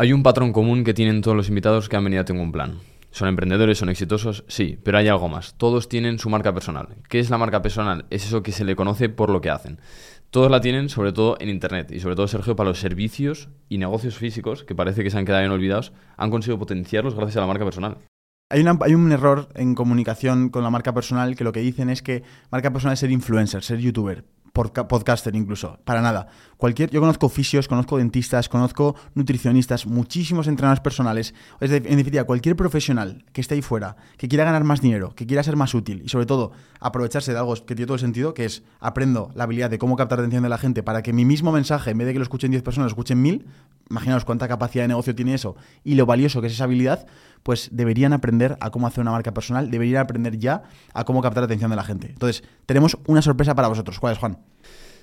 Hay un patrón común que tienen todos los invitados que han venido a Tengo un Plan. Son emprendedores, son exitosos, sí, pero hay algo más. Todos tienen su marca personal. ¿Qué es la marca personal? Es eso que se le conoce por lo que hacen. Todos la tienen, sobre todo en Internet, y sobre todo, Sergio, para los servicios y negocios físicos, que parece que se han quedado bien olvidados, han conseguido potenciarlos gracias a la marca personal. Hay, hay, un error en comunicación con la marca personal que lo que dicen es que marca personal es ser influencer, ser youtuber podcaster incluso, para nada. Cualquier, yo conozco fisios, conozco dentistas, conozco nutricionistas, muchísimos entrenadores personales. Es en definitiva, cualquier profesional que esté ahí fuera, que quiera ganar más dinero, que quiera ser más útil y sobre todo aprovecharse de algo que tiene todo el sentido, que es aprendo la habilidad de cómo captar la atención de la gente para que mi mismo mensaje, en vez de que lo escuchen 10 personas, lo escuchen 1000, imaginaos cuánta capacidad de negocio tiene eso y lo valioso que es esa habilidad, pues deberían aprender a cómo hacer una marca personal, deberían aprender ya a cómo captar la atención de la gente. Entonces, tenemos una sorpresa para vosotros. ¿Cuál es, Juan?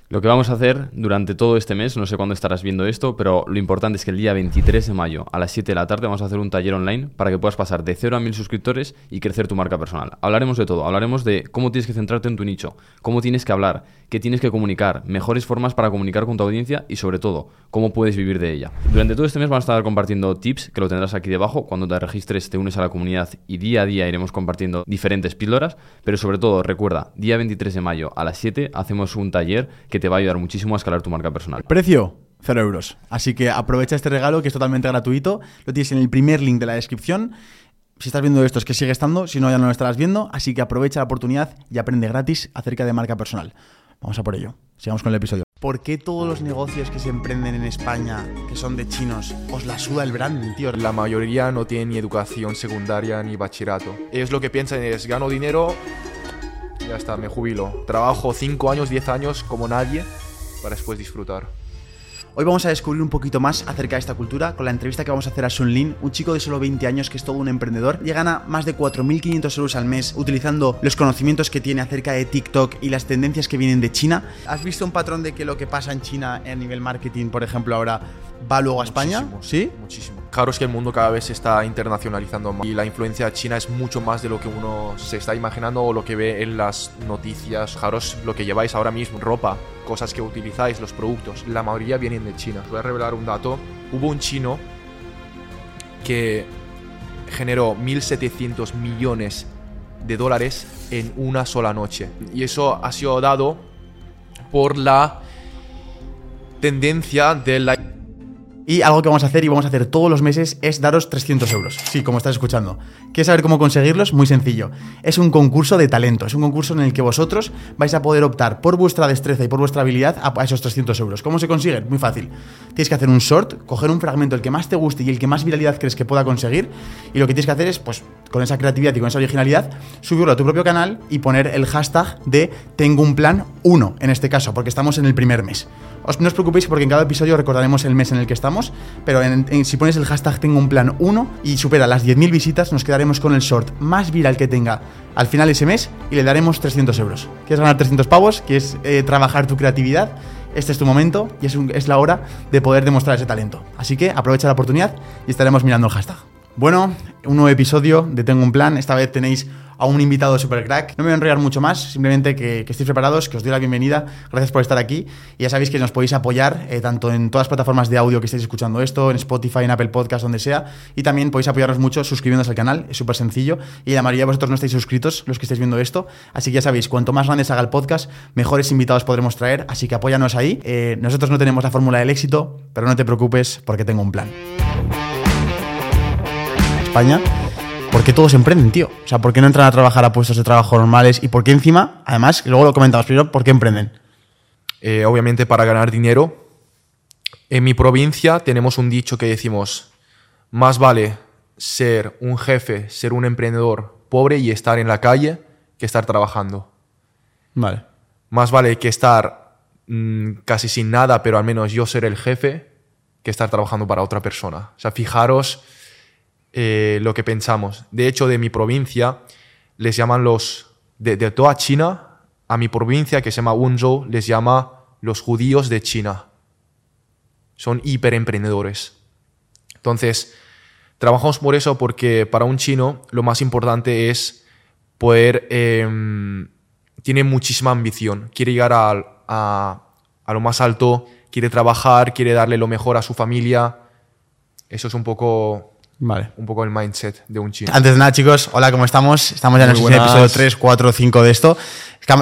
Lo que vamos a hacer durante todo este mes, no sé cuándo estarás viendo esto, pero lo importante es que el día 23 de mayo a las 7 de la tarde vamos a hacer un taller online para que puedas pasar de 0 a 1000 suscriptores y crecer tu marca personal. Hablaremos de todo, hablaremos de cómo tienes que centrarte en tu nicho, cómo tienes que hablar, qué tienes que comunicar, mejores formas para comunicar con tu audiencia y sobre todo, cómo puedes vivir de ella. Durante todo este mes vamos a estar compartiendo tips que lo tendrás aquí debajo. Cuando te registres te unes a la comunidad y día a día iremos compartiendo diferentes píldoras, pero sobre todo recuerda, día 23 de mayo a las 7 hacemos un taller que te va a ayudar muchísimo a escalar tu marca personal. Precio. 0 euros. Así que aprovecha este regalo que es totalmente gratuito. Lo tienes en el primer link de la descripción. Si estás viendo esto es que sigue estando, si no ya no lo estarás viendo. Así que aprovecha la oportunidad y aprende gratis acerca de marca personal. Vamos a por ello. Sigamos con el episodio. ¿Por qué todos los negocios que se emprenden en España, que son de chinos, os la suda el branding, tío? La mayoría no tienen ni educación secundaria ni bachillerato. Ellos lo que piensan es, gano dinero, ya está, me jubilo. Trabajo 5 años, 10 años como nadie para después disfrutar. Hoy vamos a descubrir un poquito más acerca de esta cultura con la entrevista que vamos a hacer a Sun Lin, un chico de solo 20 años que es todo un emprendedor y gana más de 4.500 euros al mes utilizando los conocimientos que tiene acerca de TikTok y las tendencias que vienen de China. ¿Has visto un patrón de que lo que pasa en China a nivel marketing, por ejemplo, ahora va luego a España? ¿Sí? Muchísimo. Claro es que el mundo cada vez se está internacionalizando más y la influencia china es mucho más de lo que uno se está imaginando o lo que ve en las noticias. Fijaros lo que lleváis ahora mismo, ropa, cosas que utilizáis, los productos, la mayoría vienen de China. Os voy a revelar un dato. Hubo un chino que generó 1.700 millones de dólares en una sola noche. Y eso ha sido dado por la tendencia de la y algo que vamos a hacer y vamos a hacer todos los meses es daros 300 euros. Sí, como estás escuchando. ¿Quieres saber cómo conseguirlos? Muy sencillo. Es un concurso de talento. Es un concurso en el que vosotros vais a poder optar por vuestra destreza y por vuestra habilidad a esos 300 euros. ¿Cómo se consiguen? Muy fácil. Tienes que hacer un short, coger un fragmento el que más te guste y el que más viralidad crees que pueda conseguir. Y lo que tienes que hacer es, pues, con esa creatividad y con esa originalidad, subirlo a tu propio canal y poner el hashtag de tengo un plan 1, en este caso, porque estamos en el primer mes. Os, no os preocupéis porque en cada episodio recordaremos el mes en el que estamos, pero si pones el hashtag tengo un plan 1 y supera las 10.000 visitas, nos quedaremos con el short más viral que tenga al final ese mes y le daremos 300 euros. ¿Quieres ganar 300 pavos? ¿Quieres eh, trabajar tu creatividad? Este es tu momento y es, es la hora de poder demostrar ese talento. Así que aprovecha la oportunidad y estaremos mirando el hashtag. Bueno, un nuevo episodio de Tengo un Plan. Esta vez tenéis a un invitado super crack. No me voy a enrollar mucho más, simplemente que, estéis preparados, que os doy la bienvenida. Gracias por estar aquí. Y ya sabéis que nos podéis apoyar eh, tanto en todas las plataformas de audio que estéis escuchando esto, en Spotify, en Apple Podcast, donde sea. Y también podéis apoyarnos mucho suscribiéndoos al canal, es súper sencillo. Y la mayoría de vosotros no estáis suscritos, los que estáis viendo esto. Así que ya sabéis, cuanto más grandes haga el podcast, mejores invitados podremos traer. Así que apóyanos ahí. Eh, nosotros no tenemos la fórmula del éxito, pero no te preocupes porque tengo un plan. España ¿por qué todos emprenden, tío? O sea, ¿por qué no entran a trabajar a puestos de trabajo normales? ¿Y por qué encima, además, luego lo comentamos, pero ¿por qué emprenden? Eh, obviamente para ganar dinero. En mi provincia tenemos un dicho que decimos, más vale ser un jefe, ser un emprendedor pobre y estar en la calle que estar trabajando. Vale. Más vale que estar mmm, casi sin nada, pero al menos yo ser el jefe, que estar trabajando para otra persona. O sea, fijaros eh, lo que pensamos. De hecho, de mi provincia les llaman los, de, toda China, a mi provincia que se llama Wenzhou, les llama los judíos de China. Son hiperemprendedores. Entonces, trabajamos por eso porque para un chino lo más importante es poder... Eh, tiene muchísima ambición, quiere llegar a, a lo más alto, quiere trabajar, quiere darle lo mejor a su familia Eso es un poco, Vale. un poco el mindset de un chino. Antes de nada, chicos, hola, ¿cómo estamos? Estamos ya en el episodio 3, 4, 5 de esto.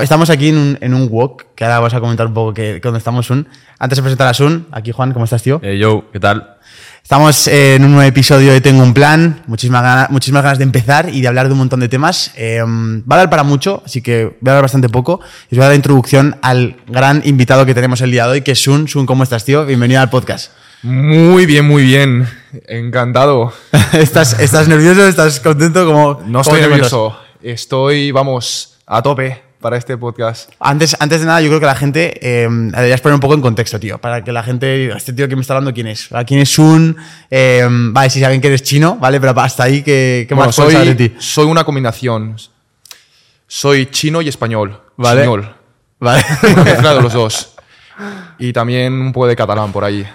Estamos aquí en un, en un walk, que ahora vamos a comentar un poco que, que dónde estamos, Sun. Antes de presentar a Sun, aquí Juan, ¿cómo estás, tío? Eh, yo, ¿qué tal? Estamos eh, en un nuevo episodio de Tengo un Plan. Muchísimas ganas, muchísimas ganas de empezar y de hablar de un montón de temas. Eh, va a dar para mucho, así que voy a hablar bastante poco. Y os voy a dar la introducción al gran invitado que tenemos el día de hoy, que es Sun. Sun, ¿cómo estás, tío? Bienvenido al podcast. Muy bien, muy bien. Encantado. ¿Estás, ¿Estás nervioso? ¿Estás contento? ¿Cómo, No estoy nervioso. Estoy, vamos, a tope para este podcast. Antes, antes de nada, yo creo que la gente eh, deberías poner un poco en contexto, tío. Para que la gente este tío que me está hablando, ¿quién es? ¿A ¿Quién es Sun? Eh, vale, si saben que eres chino, ¿vale? Pero hasta ahí, ¿qué, qué Bueno, más puedes saber de soy, ti? soy una combinación. Soy chino y español. Vale. Español. Vale. Una mezcla de los dos. Y también un poco de catalán por ahí.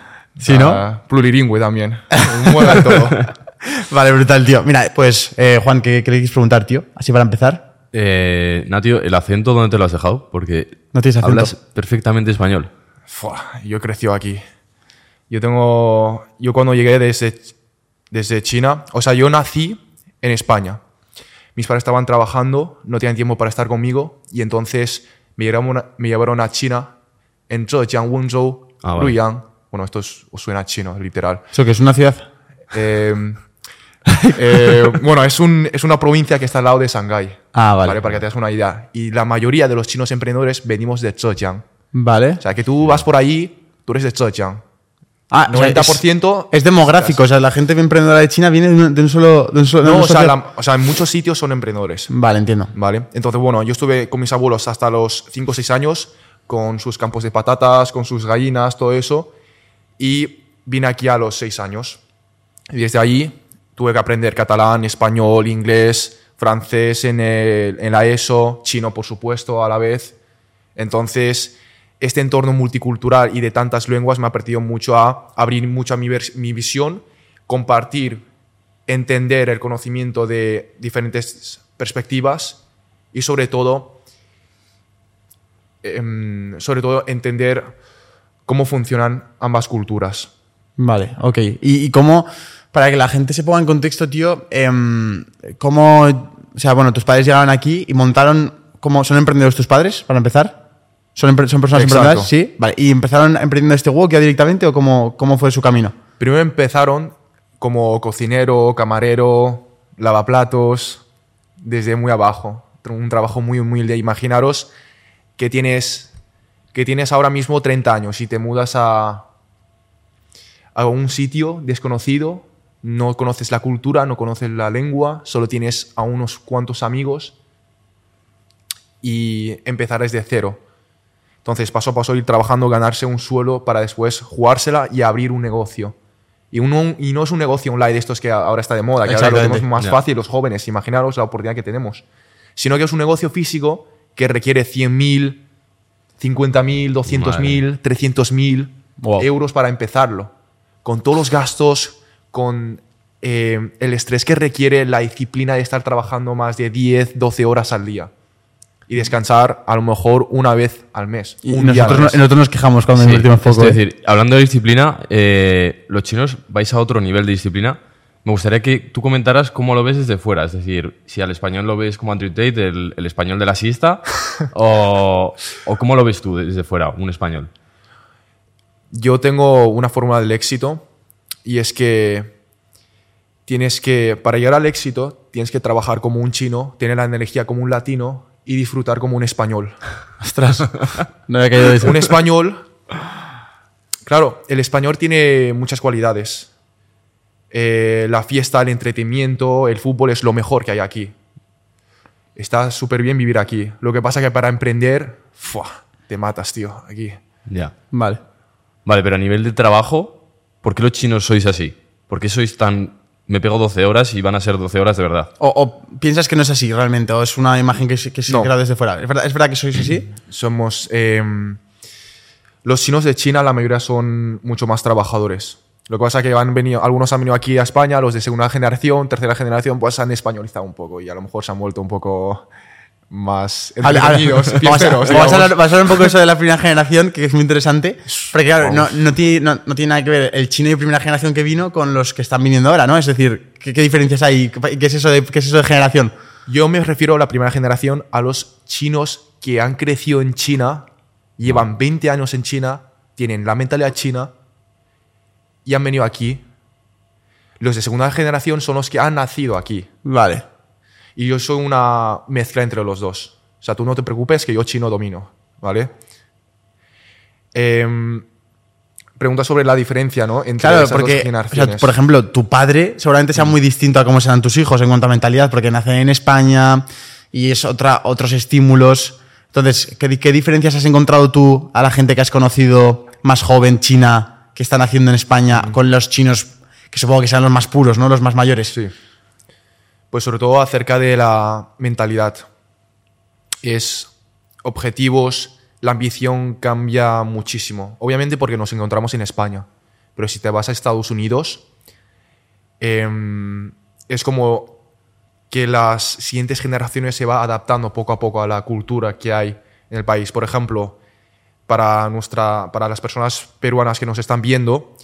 Sí, ¿no? Ah, plurilingüe también. De todo. vale, brutal, tío. Mira, pues, eh, Juan, ¿qué, qué le quieres preguntar, tío? Así para empezar. Eh, Natio, ¿el acento dónde te lo has dejado? Porque No tienes acento. hablas perfectamente español. Fua, yo he crecido aquí. Yo tengo. Yo cuando llegué desde, desde China. O sea, yo nací en España. Mis padres estaban trabajando, no tenían tiempo para estar conmigo. Y entonces me llevaron, a- me llevaron a China, en Zhejiang, Wenzhou, Ah, vale. Luiyang. Bueno, esto es- os suena a chino, literal. ¿Eso que es una ciudad? Eh, eh, bueno, es, un, es una provincia que está al lado de Shanghái. Ah, vale. Para que te hagas una idea. Y la mayoría de los chinos emprendedores venimos de Zhejiang. Vale. O sea, que tú vas por ahí, tú eres de Zhejiang. Ah, o sea, es- 90% Es, demográfico, o sea, la gente emprendedora de China viene de un, de un solo. De un solo No, o sea, la- o sea, en muchos sitios son emprendedores. Vale, entiendo. ¿Vale? Entonces, bueno, yo estuve con mis abuelos hasta los 5 o 6 años, con sus campos de patatas, con sus gallinas, todo eso. Y vine aquí a los 6 años. Y desde ahí tuve que aprender catalán, español, inglés, francés en, el- en la ESO, chino, por supuesto, a la vez. Entonces, este entorno multicultural y de tantas lenguas me ha permitido mucho a abrir mucho mi, mi visión, compartir, entender el conocimiento de diferentes perspectivas y sobre todo, em, sobre todo entender cómo funcionan ambas culturas. Vale, ok. ¿Y, y cómo, para que la gente se ponga en contexto, tío, em, cómo, o sea, bueno, tus padres llegaron aquí y montaron, ¿cómo son emprendedores tus padres, para empezar? ¿Son, personas Exacto. emprendedoras? Sí. Vale. ¿Y empezaron emprendiendo este walk ya directamente o cómo, cómo fue su camino? Primero empezaron como cocinero, camarero, lavaplatos, desde muy abajo. Un trabajo muy humilde. Imaginaros que tienes, que tienes ahora mismo 30 años y te mudas a, a un sitio desconocido, no conoces la cultura, no conoces la lengua, solo tienes a unos cuantos amigos y empezar desde cero. Entonces, paso a paso ir trabajando, ganarse un suelo para después jugársela y abrir un negocio. Y, uno, y no es un negocio online de estos que ahora está de moda, que ahora lo tenemos más fácil los jóvenes, imaginaros la oportunidad que tenemos. Sino que es un negocio físico que requiere 100.000, 50.000, 200.000, 300.000 Wow. euros para empezarlo. Con todos los gastos, con eh, el estrés que requiere la disciplina de estar trabajando más de 10, 12 horas al día. Y descansar a lo mejor una vez al mes. Y un día al nosotros, no- mes. nosotros nos quejamos cuando Sí, invertimos poco. Es ¿eh? decir, hablando de disciplina, eh, los chinos vais a otro nivel de disciplina. Me gustaría que tú comentaras cómo lo ves desde fuera. Es decir, si al español lo ves como Andrew Tate, el, el español de la siesta, o, o cómo lo ves tú desde fuera, un español. Yo tengo una fórmula del éxito y es que tienes que, para llegar al éxito, tienes que trabajar como un chino, tener la energía como un latino y disfrutar como un español. Ostras. No había caído de eso. Un español, claro, el español tiene muchas cualidades. Eh, la fiesta, el entretenimiento, el fútbol es lo mejor que hay aquí. Está súper bien vivir aquí. Lo que pasa que para emprender, ¡fua! te matas, tío, aquí. Ya. Vale. Vale, pero a nivel de trabajo, ¿por qué los chinos sois así? ¿Por qué sois tan... Me pego 12 horas y van a ser 12 horas de verdad? O, o piensas que no es así realmente, o es una imagen que, se- que se No. crea desde fuera. ¿Es verdad, ¿Es verdad que sois así? Somos. eh, los chinos de China, la mayoría son mucho más trabajadores. Lo que pasa es que han venido, algunos han venido aquí a España, los de segunda generación, tercera generación, pues han españolizado un poco y a lo mejor se han vuelto un poco más entretenidos, vamos, a, a hablar, vamos a hablar un poco de eso de la primera generación, que es muy interesante. Porque claro, no, no tiene, no, no tiene nada que ver el chino de primera generación que vino con los que están viniendo ahora, ¿no? Es decir, ¿qué, qué diferencias hay? ¿Qué, qué es eso de, ¿Qué es eso de generación? Yo me refiero a la primera generación a los chinos que han crecido en China, llevan 20 años en China, tienen la mentalidad china y han venido aquí. Los de segunda generación son los que han nacido aquí. Vale. Y yo soy una mezcla entre los dos. O sea, tú no te preocupes que yo chino domino, ¿vale? Em, pregunta sobre la diferencia, ¿no? Entre Claro, esas dos porque, o sea, generaciones. por ejemplo, tu padre seguramente sea muy distinto a cómo serán tus hijos en cuanto a mentalidad, porque nacen en España y es otra, otros estímulos. Entonces, ¿qué, di- qué diferencias has encontrado tú a la gente que has conocido más joven, China, que están haciendo en España, con los chinos, que supongo que sean los más puros, ¿no? Los más mayores. Sí. Pues sobre todo acerca de la mentalidad. Es objetivos, la ambición cambia muchísimo. Obviamente porque nos encontramos en España. Pero si te vas a Estados Unidos, em, es como que las siguientes generaciones se va adaptando poco a poco a la cultura que hay en el país. Por ejemplo, para, nuestra, para las personas peruanas que nos están viendo,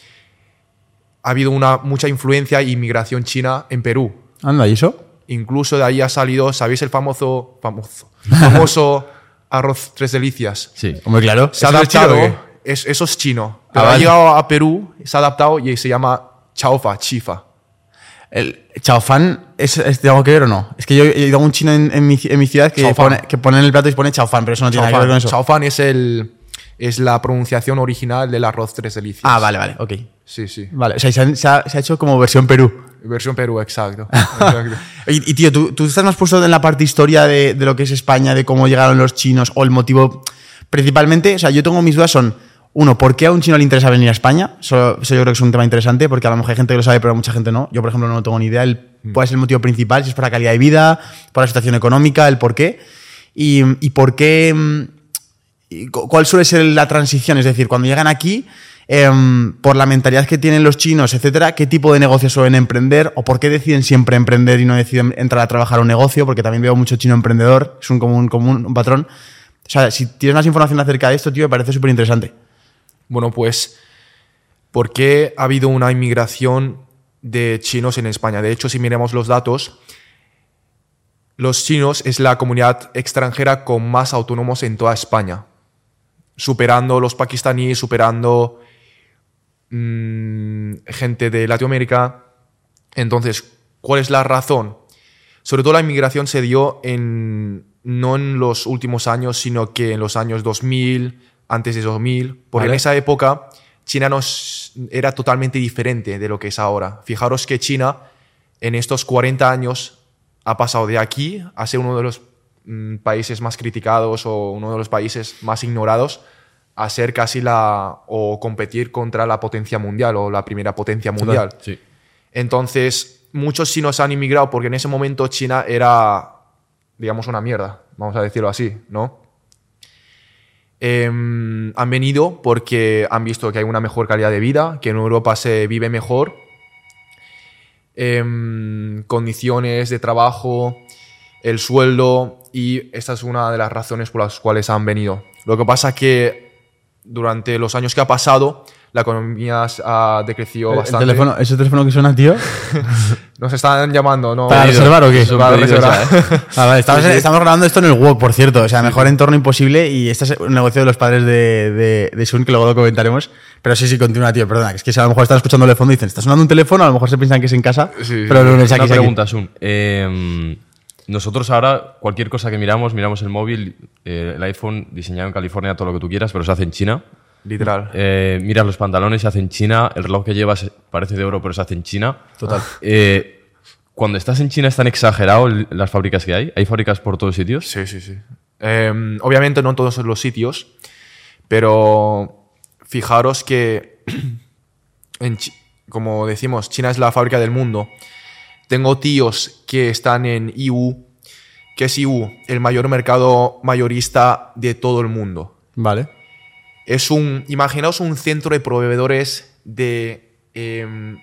ha habido una, mucha influencia e inmigración china en Perú. Anda, ¿y eso? Incluso de ahí ha salido, ¿sabéis el famoso, famoso, famoso arroz tres delicias? Sí. Hombre, claro. Se ha ¿Eso es chino adaptado, es- eso es chino. Ah, Pero ha vale. llegado a Perú, se ha adaptado y se llama chaufa, chifa. El chaofán es, es de algo que ver o no? Es que yo he ido a un chino en, en mi, en mi ciudad que pone, que pone en el plato y pone chaofán, pero eso no tiene nada que ver con eso. Chaofán es, el, es la pronunciación original del arroz tres delicias. Ah, vale, vale, ok. Sí, sí. Vale, o sea, se, han- se ha, se ha hecho como versión Perú. Versión Perú, exacto. exacto. Y, y, tío, ¿tú, tú estás más puesto en la parte historia de, de lo que es España, de cómo llegaron los chinos o el motivo. Principalmente, o sea, yo tengo mis dudas son, uno, ¿por qué a un chino le interesa venir a España? Eso, eso yo creo que es un tema interesante, porque a lo mejor hay gente que lo sabe, pero mucha gente no. Yo, por ejemplo, no tengo ni idea. El, ¿Cuál es el motivo principal? Si es por la calidad de vida, por la situación económica, el por qué. Y, y por qué. mm, ¿Cuál suele ser la transición? Es decir, cuando llegan aquí, em, por la mentalidad que tienen los chinos, etcétera, ¿qué tipo de negocios suelen emprender? ¿O por qué deciden siempre emprender y no deciden entrar a trabajar a un negocio? Porque también veo mucho chino emprendedor, es un común, común un patrón. O sea, si tienes más información acerca de esto, tío, me parece súper interesante. Bueno, pues, ¿por qué ha habido una inmigración de chinos en España? De hecho, si miramos los datos, los chinos es la comunidad extranjera con más autónomos en toda España, superando los pakistaníes, superando mm, gente de Latinoamérica. Entonces, ¿cuál es la razón? Sobre todo la inmigración se dio en, no en los últimos años, sino que en los años 2000, antes de 2000, porque Vale. en esa época China nos, era totalmente diferente de lo que es ahora. Fijaros que China en estos 40 años ha pasado de aquí a ser uno de los mm, países más criticados o uno de los países más ignorados a ser casi la o competir contra la potencia mundial o la primera potencia mundial. Sí. Entonces, muchos chinos han inmigrado porque en ese momento China era, digamos, una mierda, vamos a decirlo así, ¿no? Em, han venido porque han visto que hay una mejor calidad de vida, que en Europa se vive mejor, em, condiciones de trabajo, el sueldo, y esta es una de las razones por las cuales han venido. Lo que pasa que durante los años que ha pasado, la economía ha decrecido El- el bastante. teléfono, ¿Ese teléfono que suena, tío? Nos están llamando, ¿no? ¿Para reservar o qué? Para reservar. ¿eh? Ah, vale, estamos, Sí, sí. estamos grabando esto en el WOC, por cierto. O sea, mejor entorno imposible. Y este es un negocio de los padres de, de, de Sun, que luego lo comentaremos. Pero sí, sí, continúa, tío. Perdona, que es que si a lo mejor están escuchando de fondo y dicen, está sonando un teléfono, a lo mejor se piensan que es en casa. Sí, pero no, no es aquí, Una es aquí. pregunta, Sun. Eh, nosotros ahora, cualquier cosa que miramos, miramos el móvil, eh, el iPhone diseñado en California, todo lo que tú quieras, pero se hace en China. Literal. Eh, miras los pantalones, se hace en China. El reloj que llevas parece de oro, pero se hace en China. Total. Eh, cuando estás en China es tan exagerado el- las fábricas que hay. Hay fábricas por todos sitios. Sí, sí, sí. Em, obviamente no en todos los sitios, pero fijaros que, en como decimos, China es la fábrica del mundo. Tengo tíos que están en IU. ¿Qué es IU? El mayor mercado mayorista de todo el mundo. Vale. Es un, imaginaos un centro de proveedores de, em,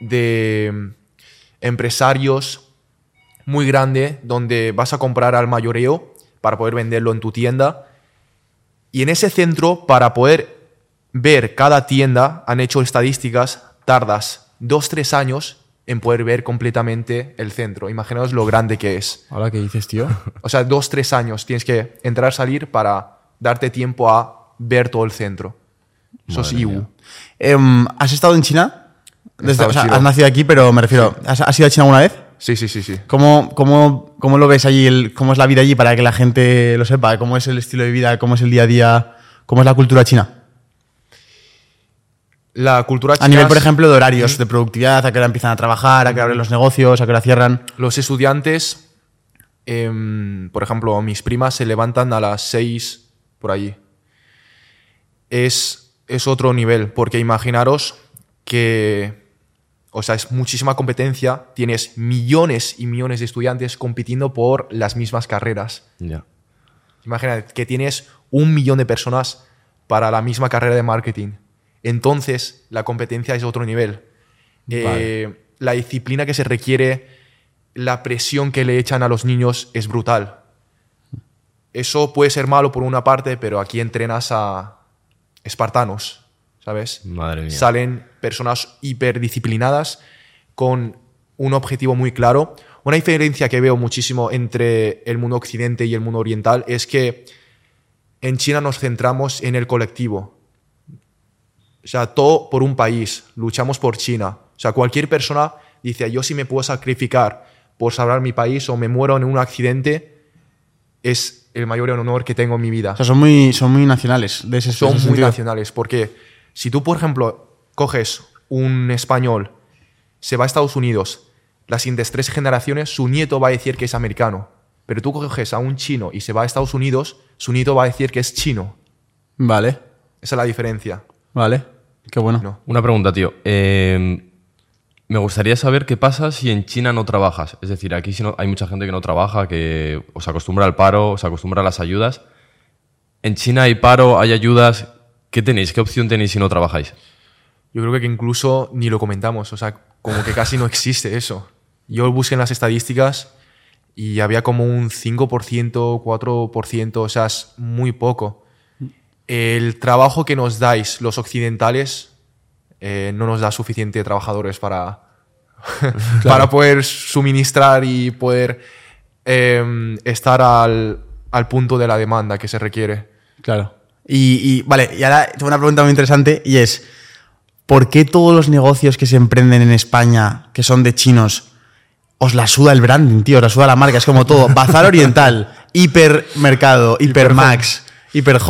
de em, empresarios muy grande donde vas a comprar al mayoreo para poder venderlo en tu tienda. Y en ese centro, para poder ver cada tienda, han hecho estadísticas, tardas dos, tres años en poder ver completamente el centro. Imaginaos lo grande que es. Ahora, ¿qué dices, tío? O sea, dos, tres años tienes que entrar, salir para darte tiempo a ver todo el centro. Eso es IU. Em, ¿Has estado en China? Estado o sea, has nacido aquí, pero me refiero, ¿has, has ido a China alguna vez? Sí, sí, sí, sí. ¿Cómo, cómo, cómo lo ves allí? el- ¿Cómo es la vida allí para que la gente lo sepa? ¿Cómo es el estilo de vida? ¿Cómo es el día a día? ¿Cómo es la cultura china? La cultura A nivel, por ejemplo, de horarios, de productividad, a qué hora empiezan a trabajar, a qué hora abren los negocios, a qué hora cierran. Los estudiantes, em, por ejemplo, mis primas se levantan a las 6 por allí. Es, es otro nivel, porque imaginaros que, o sea, es muchísima competencia, tienes millones y millones de estudiantes compitiendo por las mismas carreras. Ya. Imagínate que tienes un millón de personas para la misma carrera de marketing. Entonces, la competencia es otro nivel. Eh, la disciplina que se requiere, la presión que le echan a los niños es brutal. Eso puede ser malo por una parte, pero aquí entrenas a espartanos, ¿sabes? Madre mía. Salen personas hiperdisciplinadas con un objetivo muy claro. Una diferencia que veo muchísimo entre el mundo occidente y el mundo oriental es que en China nos centramos en el colectivo. O sea, todo por un país. Luchamos por China. O sea, cualquier persona dice, yo si me puedo sacrificar por salvar mi país o me muero en un accidente, es el mayor honor que tengo en mi vida O sea, son muy, son muy nacionales. De ese, son de ese muy sentido. nacionales. Porque si tú, por ejemplo, coges un español, se va a Estados Unidos, las siguientes tres generaciones, su nieto va a decir que es americano. Pero tú coges a un chino y se va a Estados Unidos, su nieto va a decir que es chino. Vale, Esa es la diferencia. vale. Qué bueno. No. Una pregunta, tío. Eh, me gustaría saber qué pasa si en China no trabajas. Es decir, aquí si no- hay mucha gente que no trabaja, que o se acostumbra al paro, o se acostumbra a las ayudas. En China hay paro, hay ayudas. ¿Qué tenéis? ¿Qué opción tenéis si no trabajáis? Yo creo que incluso ni lo comentamos. O sea, como que casi no existe eso. Yo busqué en las estadísticas y había como un 5%, 4%, o sea, es muy poco. El trabajo que nos dais los occidentales eh, no nos da suficiente trabajadores para, para poder suministrar y poder eh, estar al, al punto de la demanda que se requiere. Claro. Y, y, vale, y ahora tengo una pregunta muy interesante y es, ¿por qué todos los negocios que se emprenden en España, que son de chinos, os la suda el branding, tío? Os la suda la marca, es como todo. Bazar Oriental, Hipermercado, Hipermax, Y Es luego-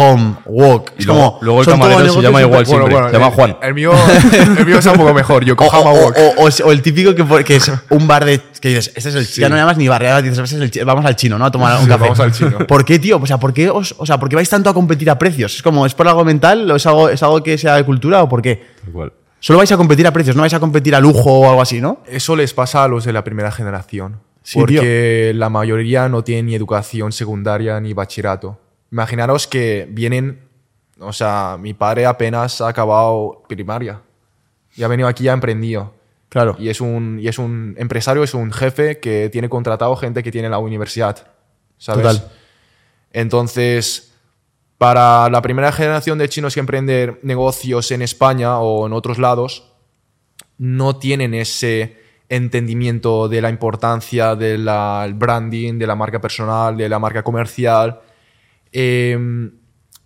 como, luego el camarero se llama igual siempre. se llama Juan. El mío, el mío es un poco mejor. Yo O, cojo o- Wok. o- o- o el típico que, es un bar de. que dices, este es el. Ya no llamas ni bar, ya dices, este es el vamos al chino, ¿no? A tomar un Sí, café. vamos al chino. ¿Por qué, tío? O sea, ¿por qué, os, o sea, ¿por qué vais tanto a competir a precios? ¿Es como, es por algo mental? ¿O es algo, es algo que sea de cultura o por qué? Igual. Solo vais a competir a precios, no vais a competir a lujo o algo así, ¿no? Eso les pasa a los de la primera generación. Sí, porque la mayoría no tienen ni educación secundaria ni bachillerato. Imaginaros que vienen, o sea, mi padre apenas ha acabado primaria. Y ha venido aquí y ha emprendido. Claro. Y es un, y es un empresario, es un jefe que tiene contratado gente que tiene la universidad. ¿Sabes? Total. Entonces, para la primera generación de chinos que emprenden negocios en España o en otros lados, no tienen ese entendimiento de la importancia del branding, de la marca personal, de la marca comercial, em,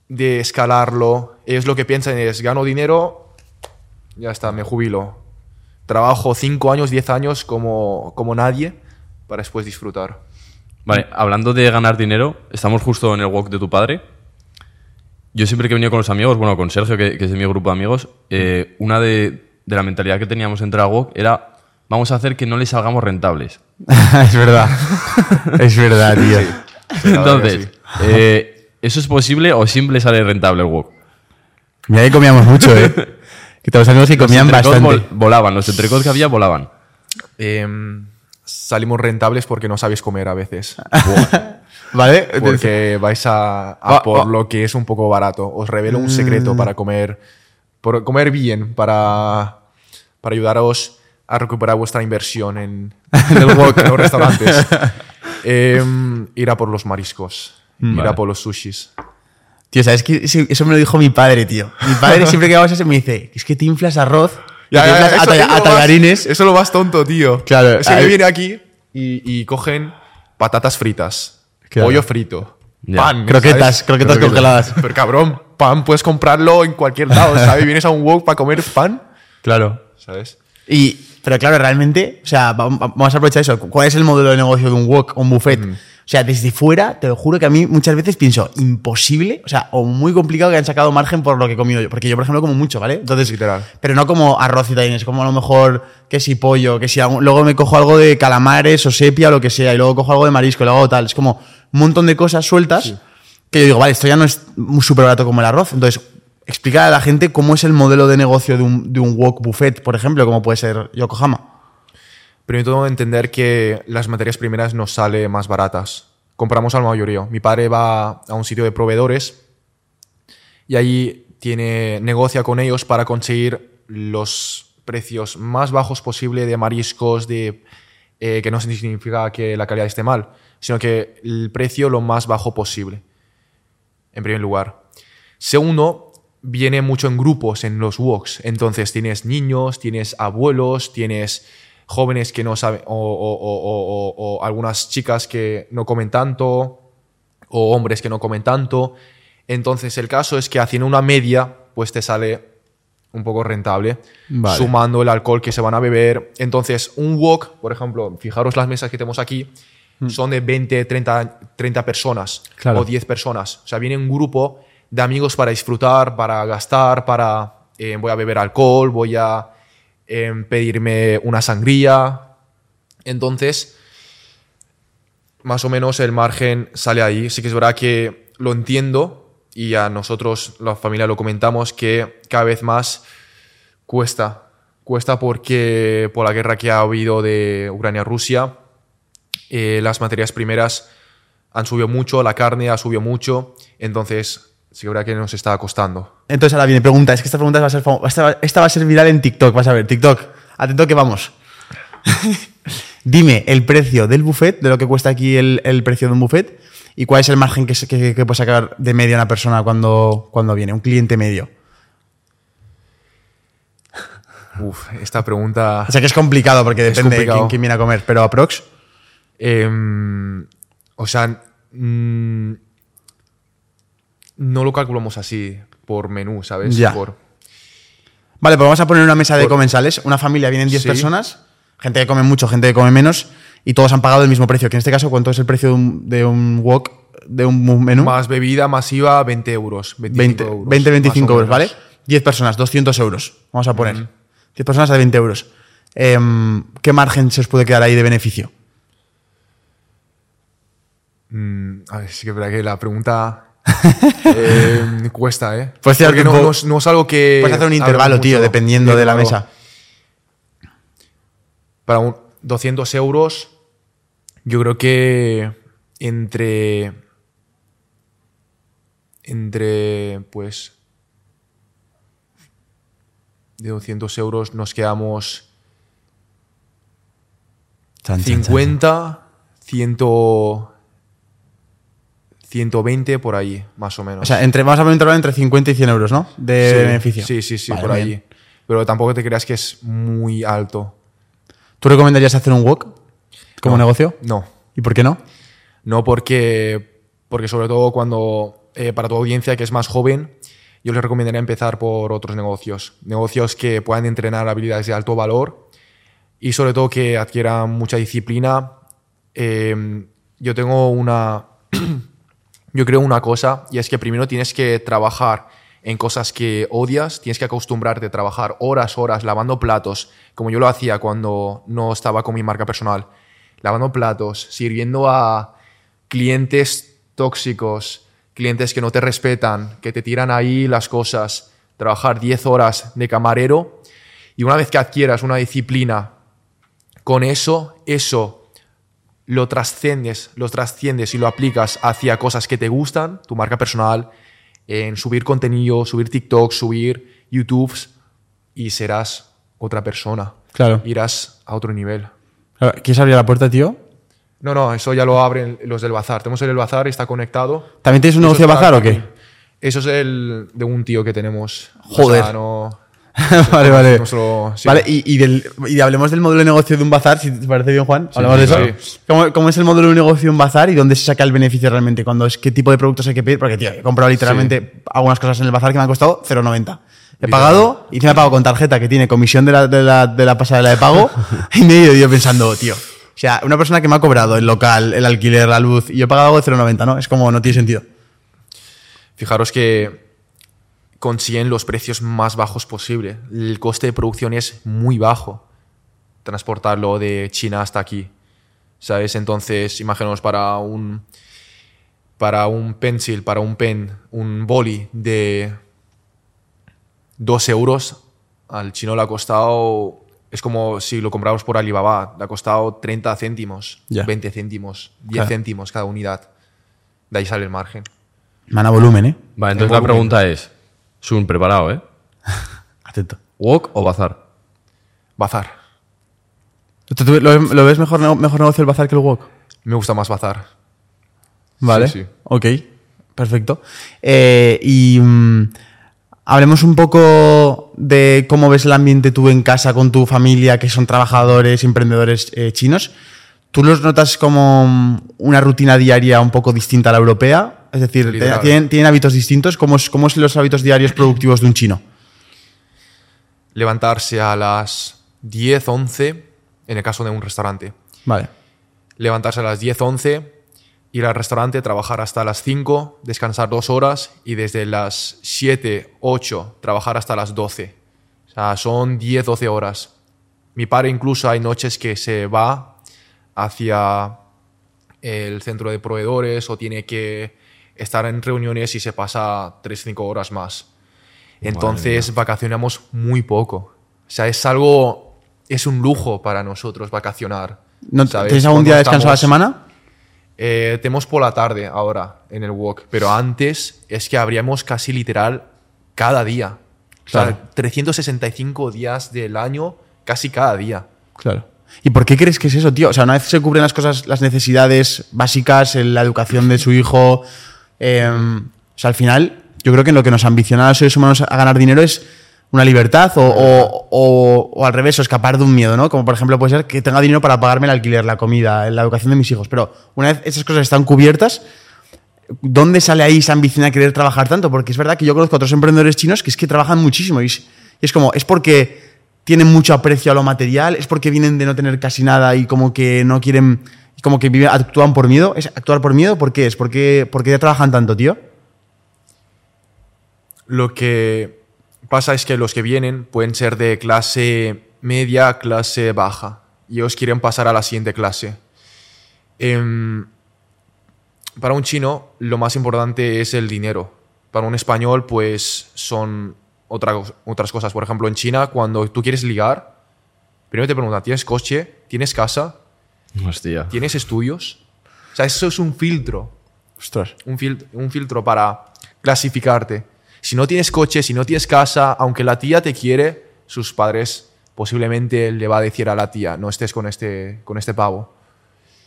de escalarlo. Ellos lo que piensan es, gano dinero, ya está, me jubilo. Trabajo 5 años, 10 años como, como nadie para después disfrutar. Vale, hablando de ganar dinero, estamos justo en el walk de tu padre. Yo siempre que he venido con los amigos, bueno, con Sergio, que, que es de mi grupo de amigos, eh, una de, de la mentalidad que teníamos entre el walk era vamos a hacer que no les salgamos rentables. es verdad. es verdad, tío. Entonces, eh, ¿eso es posible o siempre sale rentable el walk? Mira que comíamos mucho, ¿eh? Que tenemos amigos que comían los bastante. vol- volaban, los entrecôts que había volaban. Em, salimos rentables porque no sabéis comer a veces. ¿Vale? Porque vais a, a Va- por va- lo que es un poco barato. Os revelo un secreto para comer, por comer bien, para, para ayudaros a recuperar vuestra inversión en, en el wok, en los restaurantes. Em, ir a por los mariscos, Vale. a por los sushis. Tío, ¿sabes que Eso me lo dijo mi padre, tío. Mi padre siempre que vamos a eso me dice, es que te inflas arroz, y te inflas eso- a lo. Eso más tonto, tío. Claro, Es que viene aquí y, y cogen patatas fritas, Claro. pollo frito, Ya. pan, Croquetas, ¿sabes? croquetas congeladas. Pero cabrón, pan puedes comprarlo en cualquier lado, ¿sabes? Vienes a un wok para comer pan, Claro. ¿sabes? Y, pero claro, realmente, o sea, va- va- vamos a aprovechar eso. ¿Cuál es el modelo de negocio de un wok o un buffet? O sea, desde fuera, te lo juro que a mí muchas veces pienso, imposible, o sea, o muy complicado que han sacado margen por lo que he comido yo. Porque yo, por ejemplo, como mucho, ¿vale? Entonces, Literal. pero no como arroz y tallarines, como a lo mejor que si pollo, que si luego me cojo algo de calamares o sepia o lo que sea, y luego cojo algo de marisco, y luego tal. Es como un montón de cosas sueltas que yo digo, vale, esto ya no es súper barato como el arroz. Entonces, explicar a la gente cómo es el modelo de negocio de un, de un wok buffet, por ejemplo, como puede ser Yokohama. Primero de todo, entender que las materias primeras nos sale más baratas. Compramos al mayoría. Mi padre va a un sitio de proveedores y allí tiene, negocia con ellos para conseguir los precios más bajos posible de mariscos, de, eh, que no significa que la calidad esté mal, sino que el precio lo más bajo posible, en primer lugar. Segundo, viene mucho en grupos en los walks. Entonces tienes niños, tienes abuelos, tienes jóvenes que no saben, o, o- o- o- o- o algunas chicas que no comen tanto, o hombres que no comen tanto. Entonces el caso es que haciendo una media, pues te sale un poco rentable, Vale. sumando el alcohol que se van a beber. Entonces un walk, por ejemplo, fijaros las mesas que tenemos aquí, son de 20, 30, 30 personas Claro. o 10 personas. O sea, viene un grupo de amigos para disfrutar, para gastar, para eh, voy a beber alcohol, voy a eh, pedirme una sangría. Entonces, más o menos el margen sale ahí. Sí que es verdad que lo entiendo y a nosotros, la familia, lo comentamos que cada vez más cuesta. Cuesta porque por la guerra que ha habido de Ucrania-Rusia, eh, las materias primeras han subido mucho, la carne ha subido mucho, entonces sí que verdad que nos está costando. Entonces ahora viene pregunta, es que esta pregunta va a ser esta, va- esta va a ser viral en TikTok, vas a ver, TikTok, atento que vamos. Dime el precio del buffet, de lo que cuesta aquí el, el precio de un buffet, y cuál es el margen que, se- que, que puede sacar de media una persona cuando, cuando viene, un cliente medio. Uf, esta pregunta... O sea que es complicado porque depende de quién, quién viene a comer, pero aprox. Em, o sea, mm, no lo calculamos así por menú, ¿sabes? Ya. Por, Vale, pues vamos a poner una mesa de comensales, una familia, vienen 10 Sí. personas, gente que come mucho, gente que come menos, y todos han pagado el mismo precio, que en este caso, ¿cuánto es el precio de un, de un wok, de un menú? Más bebida masiva, 20 euros. 25 20, euros, 20 25 más o euros, ¿vale? menos. 10 personas, 200 euros. Vamos a poner. 10 personas a 20 euros. Em, ¿Qué margen se os puede quedar ahí de beneficio? Mm, a ver, sí que es verdad que la pregunta eh, cuesta, ¿eh? Pues sí, Porque algo- no, no es, no es algo que... Puedes hacer un intervalo, tío, mucho dependiendo de la mesa. Para un 200 euros, yo creo que entre... Entre, pues... De 200 euros nos quedamos 50, 100, 120 por ahí, más o menos. O sea, entre, vamos a poner un intervalo entre 50 y 100 euros, ¿no? De sí, beneficio. Sí, sí, sí, Vale, por ahí. Pero tampoco te creas que es muy alto. ¿Tú recomendarías hacer un wok como No. negocio? No. ¿Y por qué no? No porque, porque sobre todo cuando, eh, para tu audiencia que es más joven, yo les recomendaría empezar por otros negocios. Negocios que puedan entrenar habilidades de alto valor y sobre todo que adquieran mucha disciplina. Eh, yo tengo una... yo creo una cosa y es que primero tienes que trabajar en cosas que odias, tienes que acostumbrarte a trabajar horas, horas lavando platos, como yo lo hacía cuando no estaba con mi marca personal, lavando platos, sirviendo a clientes tóxicos, clientes que no te respetan, que te tiran ahí las cosas, trabajar 10 horas de camarero y una vez que adquieras una disciplina con eso, eso lo trasciendes, lo trasciendes y lo aplicas hacia cosas que te gustan, tu marca personal, en subir contenido, subir TikTok, subir YouTubes y serás otra persona. Claro. Irás a otro nivel. ¿Quieres abrir la puerta, tío? No, no, eso ya lo abren los del bazar. Tenemos el bazar, está conectado. ¿También tienes un negocio de bazar o qué? Eso es el de un tío que tenemos. O Joder. sea, no- vale, vale. nuestro- sí. Vale, y, y del, y hablemos del modelo de negocio de un bazar, si te parece bien, Juan. Hablamos de eso. ¿Cómo, cómo es el modelo de negocio de un bazar y dónde se saca el beneficio realmente? Cuando es qué tipo de productos hay que pedir. Porque, tío, he comprado literalmente algunas cosas en el bazar que me han costado 0,90. He pagado y encima he pagado con tarjeta que tiene comisión de la, de la, de la pasarela de pago y me he ido yo pensando, tío. O sea, una persona que me ha cobrado el local, el alquiler, la luz y yo he pagado algo de 0,90, ¿no? Es como no tiene sentido. Fijaros que consiguen los precios más bajos posible. El coste de producción es muy bajo. Transportarlo de China hasta aquí. ¿Sabes? Entonces, imaginaos para un para un pencil, para un pen, un boli de 2 euros, al chino le ha costado, es como si lo compramos por Alibaba, le ha costado 30 céntimos, Ya. 20 céntimos, 10 Claro. céntimos cada unidad. De ahí sale el margen. Mana volumen, ¿eh? Vale, En entonces la volumen. pregunta es: Sun, preparado, ¿eh? Atento. ¿Wok o bazar? Bazar. ¿Tú- tú ¿Lo, lo ves mejor, mejor negocio el bazar que el wok? Me gusta más bazar. Vale. Sí, sí. Ok, perfecto. Eh, y mm, hablemos un poco de cómo ves el ambiente tú en casa con tu familia, que son trabajadores, emprendedores eh, chinos. ¿Tú los notas como una rutina diaria un poco distinta a la europea? Es decir. ¿tienen, tienen hábitos distintos? ¿Cómo, es, ¿Cómo son los hábitos diarios productivos de un chino? Levantarse a las 10, 11, en el caso de un restaurante. Vale. Levantarse a las 10, 11, ir al restaurante, trabajar hasta las 5, descansar dos horas y desde las 7, 8, trabajar hasta las 12. O sea, son 10, 12 horas. Mi padre incluso hay noches que se va hacia el centro de proveedores o tiene que estar en reuniones y se pasa 3, 5 horas más. Entonces vacacionamos muy poco. O sea, es algo, es un lujo para nosotros vacacionar. ¿No. ¿Tienes algún día de descanso a la semana? eh, tenemos por la tarde ahora en el walk, pero antes es que abríamos casi literal cada día. O sea, Claro. 365 días del año, casi cada día. Claro. ¿Y por qué crees que es eso, tío? O sea, una vez se cubren las cosas, las necesidades básicas, en la educación de su hijo. Eh, o sea, al final, yo creo que lo que nos ambiciona a los seres humanos a ganar dinero es una libertad o, o- o- al revés, o escapar de un miedo, ¿no? Como por ejemplo puede ser que tenga dinero para pagarme el alquiler, la comida, la educación de mis hijos. Pero una vez esas cosas están cubiertas, ¿dónde sale ahí esa ambición a querer trabajar tanto? Porque es verdad que yo conozco a otros emprendedores chinos que es que trabajan muchísimo es, y es como, es porque tienen mucho aprecio a lo material, es porque vienen de no tener casi nada y como que no quieren, como que viven, actúan por miedo. ¿Es actuar por miedo? ¿Por qué es? ¿Por qué, por trabajan tanto, tío? Lo que pasa es que los que vienen pueden ser de clase media, clase baja. Y ellos quieren pasar a la siguiente clase. Em, para un chino, lo más importante es el dinero. Para un español, pues son otras cosas. Por ejemplo, en China, cuando tú quieres ligar, primero te preguntan, ¿tienes coche? ¿Tienes casa? Hostia. ¿Tienes estudios? O sea, eso es un filtro Ostras. un, fil- un filtro para clasificarte. Si no tienes coche, si no tienes casa, aunque la tía te quiere, sus padres posiblemente le va a decir a la tía, no estés con este, con este pavo.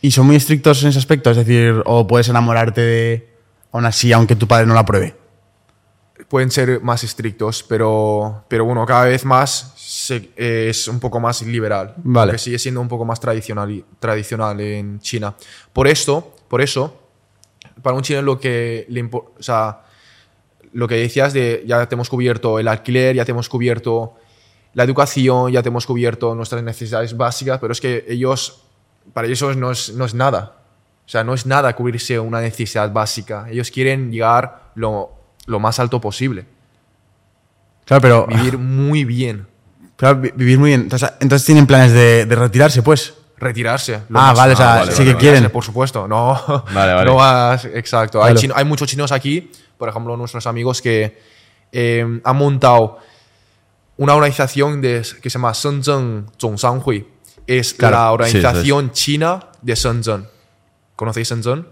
¿Y son muy estrictos en ese aspecto? Es decir, o puedes enamorarte de aún así, aunque tu padre no la apruebe. Pueden ser más estrictos, pero, pero bueno, cada vez más se- es un poco más liberal. Vale. Que sigue siendo un poco más tradicional, tradicional en China. Por esto, por eso, para un chino lo que le impo- o sea, lo que decías de ya te hemos cubierto el alquiler, ya te hemos cubierto la educación, ya te hemos cubierto nuestras necesidades básicas, pero es que ellos, para ellos no es, no es nada. O sea, no es nada cubrirse una necesidad básica. Ellos quieren llegar lo, lo más alto posible. Claro, pero. Vivir muy bien. Claro, vi- vivir muy bien. Entonces, entonces tienen planes de, de retirarse, pues. Retirarse. lo Ah, más- vale, o sea, vale, sí vale, que vale. quieren. Por supuesto, no. Vale, vale. no vas- exacto. Hay, Claro. chino- hay muchos chinos aquí, por ejemplo, nuestros amigos que eh, han montado una organización de, que se llama Shenzhen Zhongsanghui. Es Claro. la Sí, organización china de Shenzhen. ¿Conocéis Shenzhen?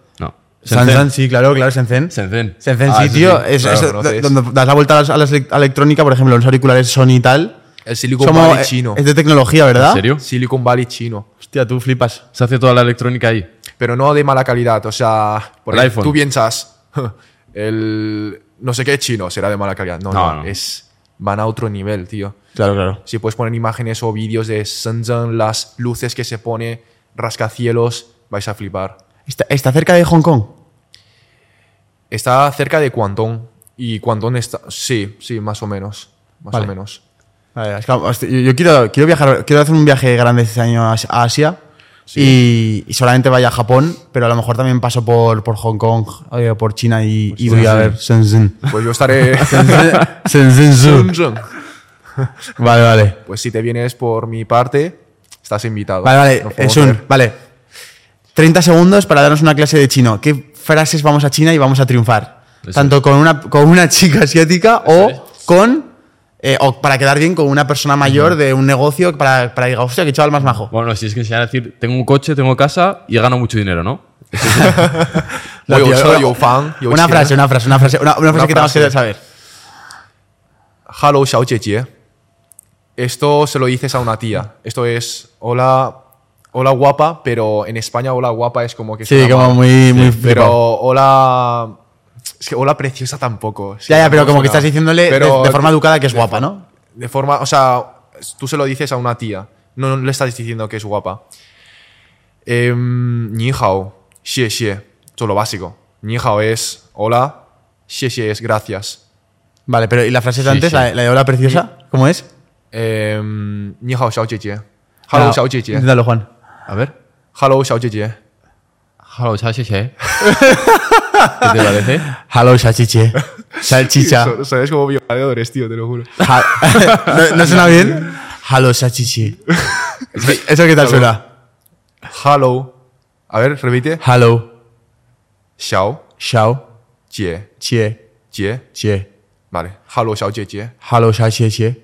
Shenzhen, sí, claro, claro, Shenzhen. Shenzhen. Shenzhen, Ah, sí, tío. Es, claro, es donde das la vuelta a la, a la electrónica, por ejemplo, los auriculares Sony y tal. El Silicon Somos- Valley eh, chino. Es de tecnología, ¿verdad? ¿En serio? Silicon Valley chino. Hostia, tú flipas. Se hace toda la electrónica ahí. Pero no de mala calidad. O sea, por El ejemplo, iPhone. tú piensas, el no sé qué chino será de mala calidad. No, No, no, no. Es, van a otro nivel, tío. Claro, claro. Si puedes poner imágenes o vídeos de Shenzhen, las luces que se pone, rascacielos, vais a flipar. ¿Está, está cerca de Hong Kong? Está cerca de Guangdong. Y Guangdong está. Sí, sí, más o menos. Más Vale. o menos. Vale, es que, yo, quiero, quiero viajar, quiero hacer un viaje grande este año a Asia y, y solamente vaya a Japón, pero a lo mejor también paso por, por Hong Kong, eh, por China y, y voy a ver Shenzhen. Pues yo estaré. Shenzhen. Vale, vale. pues si te vienes por mi parte, estás invitado. Vale, vale. Nos podemos Es un, ver. vale. 30 segundos para darnos una clase de chino. ¿Qué frases vamos a China y vamos a triunfar? Eso Tanto con una, con una chica asiática o es. con. eh, o para quedar bien con una persona mayor de un negocio para, para que diga, hostia, qué chaval más majo. Bueno, si es que se van a decir, tengo un coche, tengo casa y he ganado mucho dinero, ¿no? La Yo tía- soy yo fan, yo una frase, una frase, una frase, una, una frase Una que tenemos que frase. saber. Hello, Xiao. Esto se lo dices a una tía. Esto es hola, hola guapa, pero en España hola guapa es como que Sí, como mal. muy, muy Pero hola. Es que hola preciosa tampoco. Sí, Ya, ya, pero como que estás diciéndole de- Pero de, forma educada que es guapa, ¿no? De forma, o sea, tú se lo dices a una tía, no le estás diciendo que es guapa. Em, ni hao, xie xie, esto es lo básico. Ni hao es hola, xie xie es gracias. Vale, pero ¿y la frase de Sí, antes, sí. La, la de hola preciosa? ¿Cómo es? Em, ni hao, xiao jie Hello, Ah, xiao jie Inténtalo, Juan. A ver. Hello, xiao jie Hello, Chachiche. ¿Qué te parece? Hello, salchiche. Salchicha. Sabes como violadores, tío, te lo juro. Ja- ¿No, ¿No suena bien? Hello, salchiche. ¿Eso qué tal suena? Hello. A ver, repite. Hello, Xiao xiao, jie chie, jie. chie. Vale. Hello, xiao jie jie. Hello, salchiche.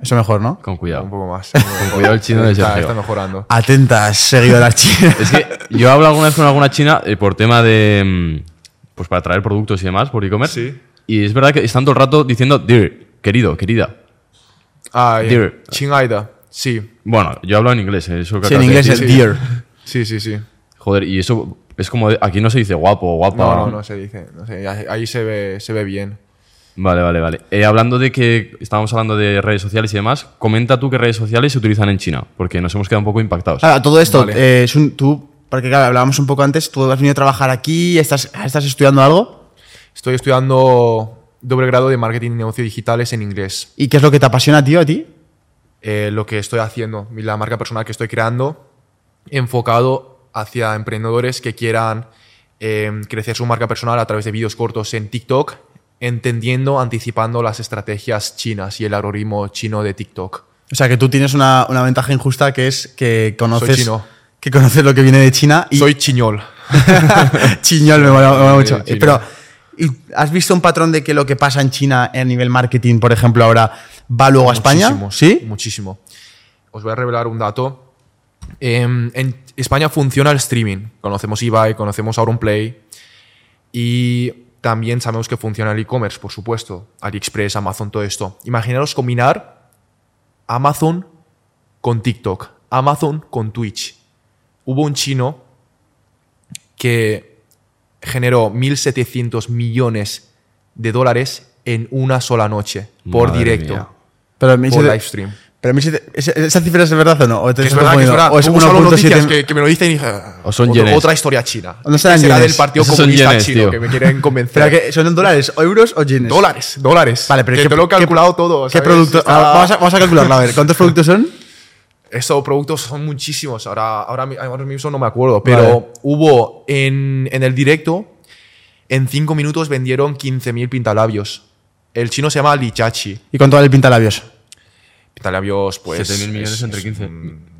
Eso mejor, ¿no? Con Un cuidado. poco más. Con cuidado el chino de está, Sergio. está mejorando. Atentas, seguidoras chinas. Es que yo hablo alguna vez con alguna china eh, por tema de. mm, Pues para traer productos y demás por e-commerce. Sí. Y es verdad que están todo el rato diciendo, dear, querido, querida. Ah, Dear. Chingaida. Sí. Bueno, yo hablo en inglés, eh, eso que Sí, en de inglés decir. es dear. Sí, sí, sí. Joder, y eso es como. aquí no se dice guapo o guapa. No, no, no se dice. No sé, ahí ahí se ve, se ve bien. Vale, vale, vale. Eh, hablando de que estábamos hablando de redes sociales y demás, comenta tú qué redes sociales se utilizan en China, porque nos hemos quedado un poco impactados. Ahora, todo esto, Vale. eh, es un, tú, porque claro, hablábamos un poco antes, tú has venido a trabajar aquí, estás, estás estudiando algo. Estoy estudiando doble grado de marketing y negocios digitales en inglés. ¿Y qué es lo que te apasiona, tío, a ti? Eh, lo que estoy haciendo, la marca personal que estoy creando, enfocado hacia emprendedores que quieran eh, crecer su marca personal a través de vídeos cortos en TikTok, entendiendo, anticipando las estrategias chinas y el algoritmo chino de TikTok. O sea, que tú tienes una, una ventaja injusta que es que conoces, Soy chino. que conoces lo que viene de China y Soy chiñol. chiñol me mola, me mola Sí, mucho. Pero, ¿y ¿has visto un patrón de que lo que pasa en China a nivel marketing, por ejemplo, ahora va luego a España? Muchísimo, ¿Sí? Muchísimo. Os voy a revelar un dato. Em, en España funciona el streaming. Conocemos eBay, conocemos Auronplay. Y también sabemos que funciona el e-commerce, por supuesto. AliExpress, Amazon, todo esto. Imaginaros combinar Amazon con TikTok, Amazon con Twitch. Hubo un chino que generó 1.700 millones de dólares en una sola noche, por Madre directo, mía. Pero, por live stream. Pero me dice- ¿esa, esa cifra es verdad o no? ¿O te es verdad, que es verdad. ¿O es Hubo solo 1.7? noticias que, que me lo dicen y dije, "Ah, O son yenes. otra historia china. ¿Dónde serán Será yenes? del Partido Esos Comunista yenes, Chino tío. que me quieren convencer. ¿Pero que son en dólares, o euros o yenes? Dólares, dólares. Vale, pero que ¿qué- te lo he qué- calculado todo. ¿Qué producto? Está- Ah, vamos, a, vamos a calcularlo, a ver. ¿Cuántos productos son? Estos productos son muchísimos. Ahora, ahora, ahora mismo no me acuerdo. Pero Vale. hubo en, en el directo, en 5 minutos vendieron 15.000 pintalabios. El chino se llama Lichachi. ¿Y cuánto vale el pintalabios? Pintalabios, pues. 7.000 millones es- entre es 15. un-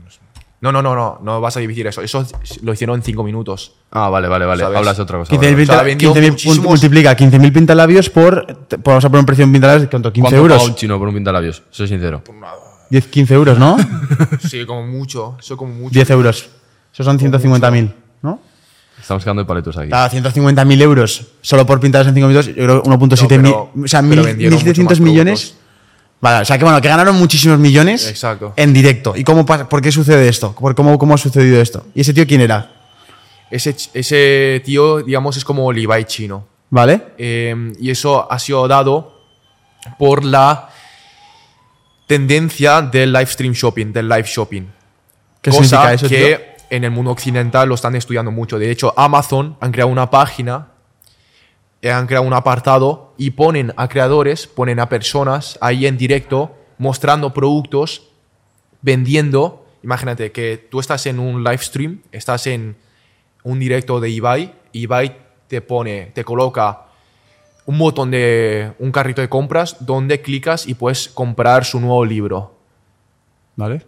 No, no, no, no. No vas a dividir eso. Eso lo hicieron en 5 minutos. Ah, vale, vale, vale. ¿Sabes? Hablas de otra cosa. 15.000 vale. o sea, pinta- vendió 15.000 muchísimos- multiplica 15.000 pintalabios por. te- Vamos a poner un precio en pintalabios, ¿cuánto? 15 ¿Cuánto paga euros. un chino por un pintalabios? Soy sincero. 10, 15 euros, ¿no? Sí, como mucho. Eso como mucho. 10 euros. Esos son 150.000, ¿no? Estamos quedando de paletos aquí. Cada 150.000 euros solo por pintados en 5 minutos, yo creo 1.7 No, mil. O sea, pero mil- vendieron 1.700 mucho más millones. Vale, o sea que bueno, que ganaron muchísimos millones Exacto. en directo. ¿Y cómo pasa- por qué sucede esto? ¿Por cómo, ¿Cómo ha sucedido esto? ¿Y ese tío quién era? Ese, ese tío, digamos, es como Ibai chino. ¿Vale? Eh, y eso ha sido dado por la tendencia del live stream shopping, del live shopping. ¿Qué Cosa significa eso, que tío? en el mundo occidental lo están estudiando mucho. De hecho, Amazon han creado una página, han creado un apartado y ponen a creadores, ponen a personas ahí en directo mostrando productos, vendiendo. Imagínate que tú estás en un live stream, estás en un directo de Ibai, Ibai te pone, te coloca un botón de un carrito de compras donde clicas y puedes comprar su nuevo libro ¿Vale?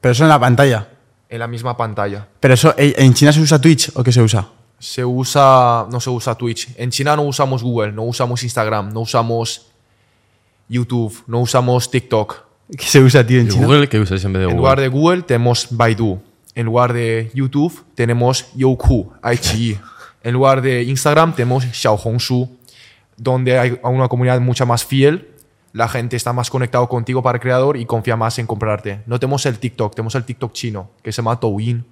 Pero eso en la pantalla. en la misma pantalla. ¿Pero eso en China se usa Twitch o qué se usa? Se usa, no se usa Twitch. En China no usamos Google, no usamos Instagram, no usamos YouTube, no usamos TikTok. ¿Qué se usa, tío, en ¿Y China? Google qué usáis en vez de En Google? lugar de Google tenemos Baidu. En lugar de YouTube tenemos Youku, iQIYI. En lugar de Instagram tenemos Xiaohongshu, donde hay una comunidad mucha más fiel. La gente está más conectado contigo para el creador y confía más en comprarte. No tenemos el TikTok, tenemos el TikTok chino, que se llama Douyin, que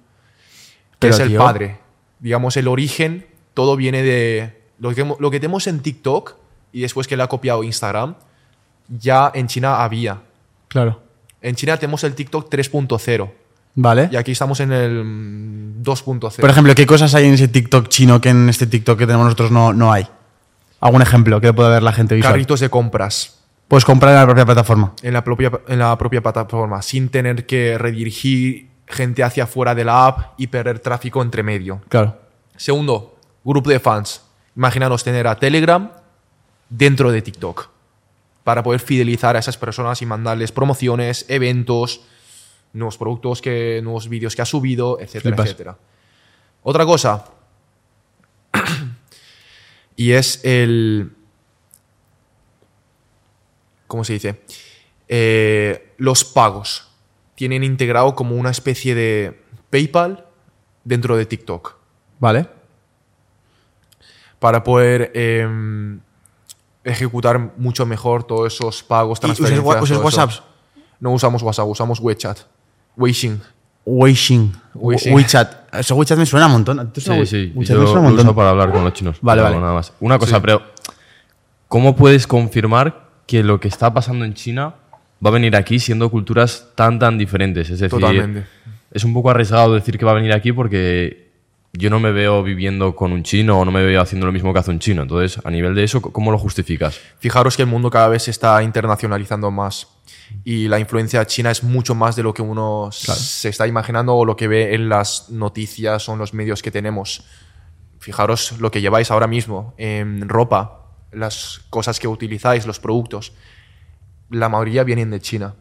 Pero, es el tío. padre. Digamos, el origen, todo viene de... Lo que, lo que tenemos en TikTok y después que le ha copiado Instagram, ya en China había. Claro. En China tenemos el TikTok 3.0 ¿Vale? y aquí estamos en el mm, 2.0. Por ejemplo, ¿qué cosas hay en ese TikTok chino que en este TikTok que tenemos nosotros no, no hay? ¿Algún ejemplo que pueda ver la gente visual? Carritos de compras Puedes comprar en la propia plataforma. en la, propia, en la propia plataforma sin tener que redirigir gente hacia afuera de la app y perder tráfico entre medio. Claro. Segundo, grupo de fans. Imaginaros tener a Telegram dentro de TikTok para poder fidelizar a esas personas y mandarles promociones, eventos, nuevos productos, que, nuevos vídeos que ha subido, etcétera, Flipas. etcétera. Otra cosa, y es el... ¿Cómo se dice? Eh, los pagos. Tienen integrado como una especie de PayPal dentro de TikTok ¿Vale? para poder em, ejecutar mucho mejor todos esos pagos, ¿Y usas, transferencias. wa- usas eso. WhatsApp? No usamos WhatsApp, usamos WeChat. Weixin. Weixin. Weixin. WeChat. Eso WeChat me suena un montón. ¿Te suena Sí, sí. WeChat Yo me suena un lo montón. uso para hablar con los chinos. Vale, vale. Nada más. Una cosa, Sí. pero ¿cómo puedes confirmar que lo que está pasando en China va a venir aquí siendo culturas tan, tan diferentes? Es decir, Totalmente. es un poco arriesgado decir que va a venir aquí porque yo no me veo viviendo con un chino o no me veo haciendo lo mismo que hace un chino. Entonces, a nivel de eso, ¿cómo lo justificas? Fijaros que el mundo cada vez se está internacionalizando más y la influencia china es mucho más de lo que uno se está imaginando o lo que ve en las noticias o en los medios que tenemos. Fijaros lo que lleváis ahora mismo en ropa, las cosas que utilizáis, los productos. La mayoría vienen de China.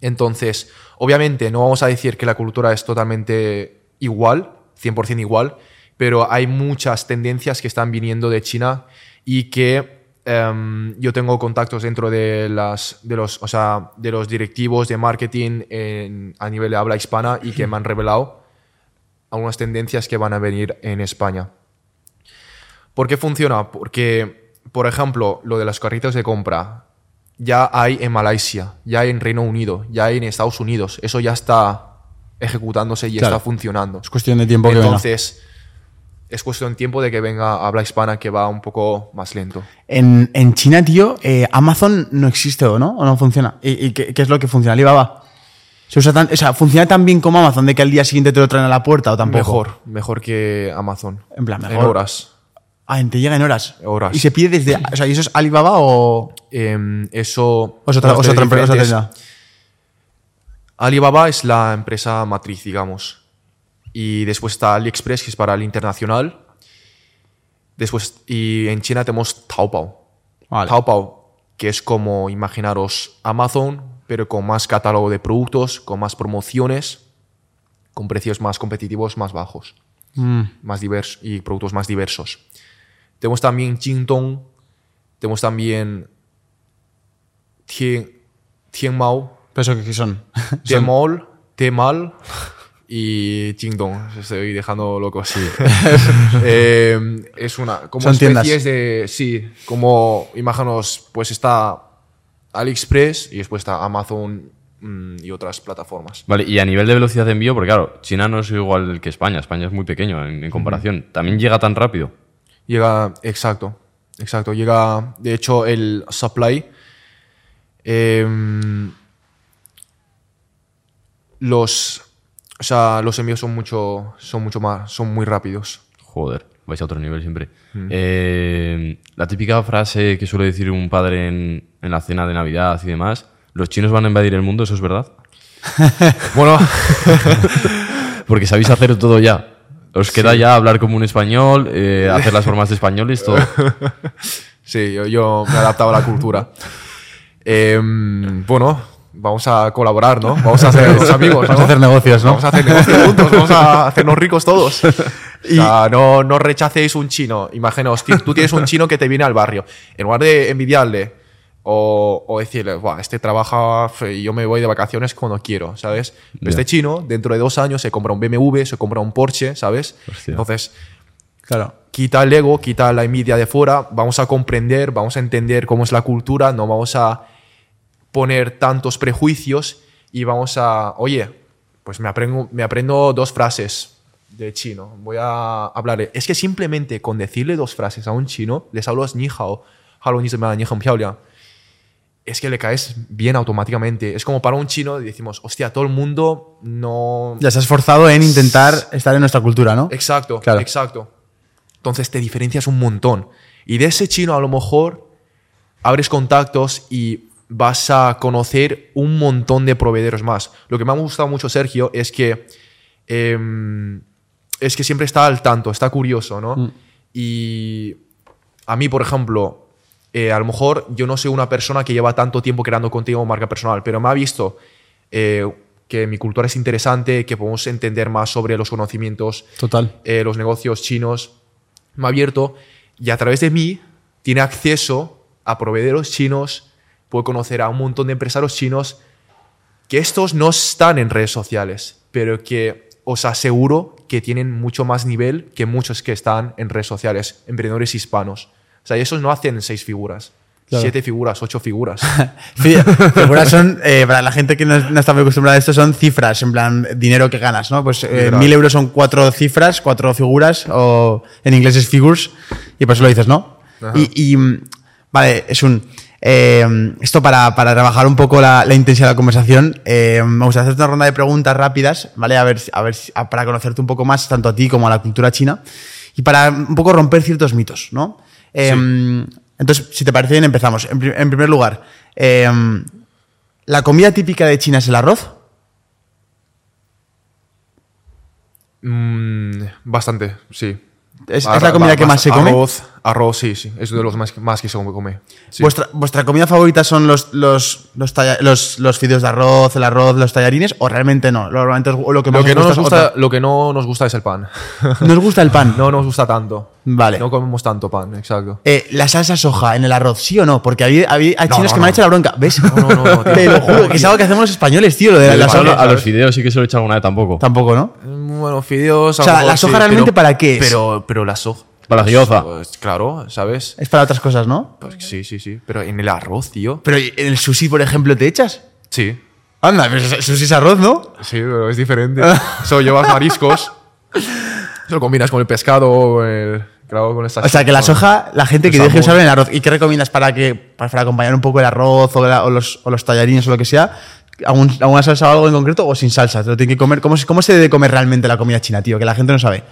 Entonces, obviamente no vamos a decir que la cultura es totalmente igual, 100% igual, pero hay muchas tendencias que están viniendo de China y que em, yo tengo contactos dentro de, las, de, los, o sea, de los directivos de marketing a nivel de habla hispana y que me han revelado algunas tendencias que van a venir en España. ¿Por qué funciona? Porque, por ejemplo, lo de los carritos de compra ya hay en Malasia, ya hay en Reino Unido, ya hay en Estados Unidos. Eso ya está ejecutándose y Claro. está funcionando. Es cuestión de tiempo que. Entonces, es cuestión de tiempo de que venga habla hispana que va un poco más lento. En, en China, tío, eh, Amazon no existe o no, o no funciona. ¿Y, y qué, qué es lo que funciona? Alibaba. Se usa tan, o sea, ¿funciona tan bien como Amazon de que al día siguiente te lo traen a la puerta o tampoco? Mejor, mejor que Amazon. En plan, En mejor. horas. Ah, te llega en horas. Horas. ¿Y se pide desde. O sea, ¿y eso es Alibaba o.? Em, eso. Es otra, es empresa? otra? Alibaba es la empresa matriz, digamos. Y después está AliExpress, que es para el internacional. Después, y en China tenemos Taobao. Vale. Taobao, que es como, imaginaros, Amazon, pero con más catálogo de productos, con más promociones, con precios más competitivos, más bajos, Mm, más diversos y productos más diversos. Tenemos también Jingdong, tenemos también Tien, Tianmao, ¿Pero eso qué- son? Tmall, Tmal y Jingdong. Estoy dejando loco, sí. Eh, es una. Como Son tiendas. especies de. Sí, como. Imaginaos, pues está AliExpress y después está Amazon mm, y otras plataformas. Vale, y a nivel de velocidad de envío, porque claro, China no es igual que España, España es muy pequeño en, en comparación. ¿También llega tan rápido? Llega, exacto, exacto. Llega, de hecho, el supply. Em, los, o sea, los envíos son mucho, son mucho más, son muy rápidos. Joder, vais a otro nivel siempre. Eh, la típica frase que suele decir un padre en, en la cena de Navidad y demás, los chinos van a invadir el mundo, ¿eso es verdad? Bueno, Porque sabéis hacer todo ya. Os queda ya hablar como un español, eh, hacer las formas de españoles, todo. sí, yo, yo me he adaptado a la cultura. Em, bueno, vamos a colaborar, ¿no? Vamos a ser amigos, Vamos a hacer negocios, ¿no? Vamos a hacer negocios juntos, vamos a hacernos ricos todos. O sea, no, no rechacéis un chino. Imaginaos, tú tienes un chino que te viene al barrio. En lugar de envidiarle o, o decirle, Buah, este trabaja y yo me voy de vacaciones cuando quiero, ¿sabes? Este chino, dentro de dos años, se compra un BMW, se compra un Porsche, ¿sabes? Hostia. Entonces, Claro. quita el ego, quita la envidia de fuera, vamos a comprender, vamos a entender cómo es la cultura, no vamos a poner tantos prejuicios y vamos a, oye, pues me aprendo, me aprendo dos frases de chino, voy a hablarle. Es que simplemente con decirle dos frases a un chino, les hablo ni hao, halo ni ni es que le caes bien automáticamente. Es como para un chino decimos, hostia, todo el mundo no... Ya se ha esforzado en intentar estar en nuestra cultura, ¿no? Exacto, claro. exacto. Entonces te diferencias un montón. Y de ese chino a lo mejor abres contactos y vas a conocer un montón de proveedores más. Lo que me ha gustado mucho, Sergio, es que, em, es que siempre está al tanto, está curioso, ¿no? Y a mí, por ejemplo, eh, a lo mejor yo no soy una persona que lleva tanto tiempo creando contenido marca personal, pero me ha visto eh, que mi cultura es interesante, que podemos entender más sobre los conocimientos, Total. eh, los negocios chinos, me ha abierto y a través de mí tiene acceso a proveedores chinos, puede conocer a un montón de empresarios chinos que estos no están en redes sociales, pero que os aseguro que tienen mucho más nivel que muchos que están en redes sociales, emprendedores hispanos. O sea, y esos no hacen seis figuras, Claro. siete figuras, ocho figuras. Fi- Figuras son, eh, para la gente que no, no está muy acostumbrada a esto, son cifras, en plan dinero que ganas, ¿no? Pues eh, mil euros son cuatro cifras, cuatro figuras, o en inglés es figures, y por eso lo dices, ¿no? Y, mm, vale, es un. Eh, esto para, para trabajar un poco la, la intensidad de la conversación, eh, me gustaría hacerte una ronda de preguntas rápidas, ¿vale? A ver, a ver a- para conocerte un poco más, tanto a ti como a la cultura china, y para un poco romper ciertos mitos, ¿no? Eh, Entonces, si te parece bien, empezamos. En, pri- en primer lugar, eh, ¿la comida típica de China es el arroz? Mm, bastante, sí. ¿Es, la comida que más se come? Arroz, arroz, sí, sí. Es de los más, más que se come. Sí. ¿Vuestra, ¿Vuestra comida favorita son los, los, los, talla- los, los fideos de arroz, el arroz, los tallarines? ¿O realmente no? Lo, realmente lo que, más lo, que os no nos gusta, lo que no nos gusta es el pan. ¿No os gusta el pan? no nos gusta tanto. Vale. No comemos tanto pan, exacto. Eh, ¿La salsa soja en el arroz, sí o no? Porque hay No, chinos no, que me han hecho la bronca. ¿Ves? No. Te lo juro, que es algo que hacemos los españoles, tío, lo de la, la a, soja. a los fideos sí que se lo he echado alguna vez tampoco. Tampoco, ¿no? Bueno, fideos. O sea, ¿la soja sí, realmente pero- para qué es? Pero, pero la soja. Para la gyoza. Pues, claro, ¿sabes? Es para otras cosas, ¿no? Pues sí, sí, sí. Pero en el arroz, tío. Pero ¿y en el sushi, por ejemplo, ¿te echas? Sí. Anda, pero el sushi es arroz, ¿no? Sí, pero es diferente. Eso llevas mariscos. Eso lo combinas con el pescado o el. Claro, con estas. O sea, que la con- soja, la gente que el deje usarla en el arroz. ¿Y qué recomiendas para que para, para acompañar un poco el arroz o, la- o los, o los tallarines o lo que sea? ¿Algún- ¿Alguna salsa o algo en concreto o sin salsa? ¿Te lo tiene que comer? ¿Cómo, ¿Cómo se debe comer realmente la comida china, tío? Que la gente no sabe.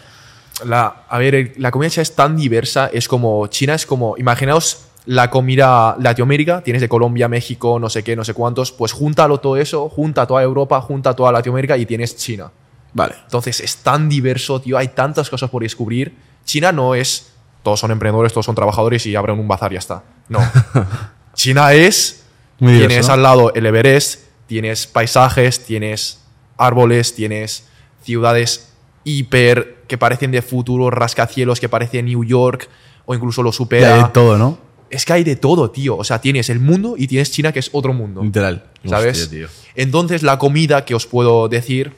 La, a ver, la comida china es tan diversa, es como, China es como, imaginaos la comida Latinoamérica, tienes de Colombia, México, no sé qué, no sé cuántos, pues júntalo todo eso, junta toda Europa, junta toda Latinoamérica y tienes China. Vale. Entonces es tan diverso, tío, hay tantas cosas por descubrir. China no es, todos son emprendedores, todos son trabajadores y abren un bazar y ya está. No. China es, Muy tienes al lado el Everest, tienes paisajes, tienes árboles, tienes ciudades hiper que parecen de futuro, rascacielos que parecen New York o incluso lo supera. de todo, ¿no? Es que hay de todo, tío. O sea, tienes el mundo y tienes China que es otro mundo. Literal. ¿Sabes? Hostia, tío. Entonces, la comida que os puedo decir,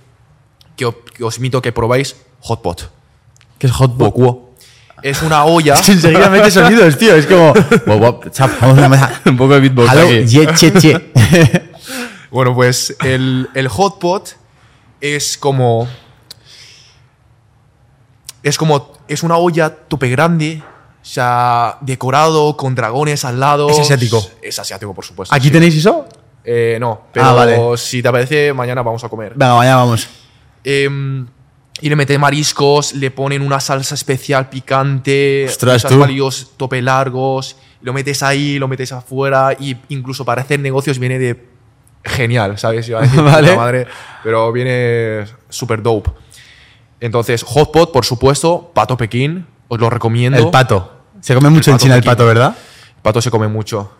que, que os invito a que probáis, hot pot. ¿Qué es hot pot? Bokuo. es una olla. Enseguida mete sonidos, tío. Es como. Wow, wow, chap, vamos a la- Un poco de beatbox Hello, aquí. ye, che, che. Bueno, pues el, el hot pot es como. Es como. Es una olla tope grande. O sea, decorado con dragones al lado. Es asiático. Es asiático, por supuesto. ¿Aquí sí. tenéis eso? Eh, no, pero Ah, vale. si te apetece, mañana vamos a comer. Venga, mañana vamos. Em, y le meten mariscos, le ponen una salsa especial picante, Ostras, unos tope largos, lo metes ahí, lo metes afuera y incluso para hacer negocios viene de genial, ¿sabes? Iba a decir, Vale. madre, pero viene súper dope. Entonces, hot pot, por supuesto, pato Pekín, os lo recomiendo. El pato. Se come mucho en China el pato, ¿verdad? Pato se come mucho.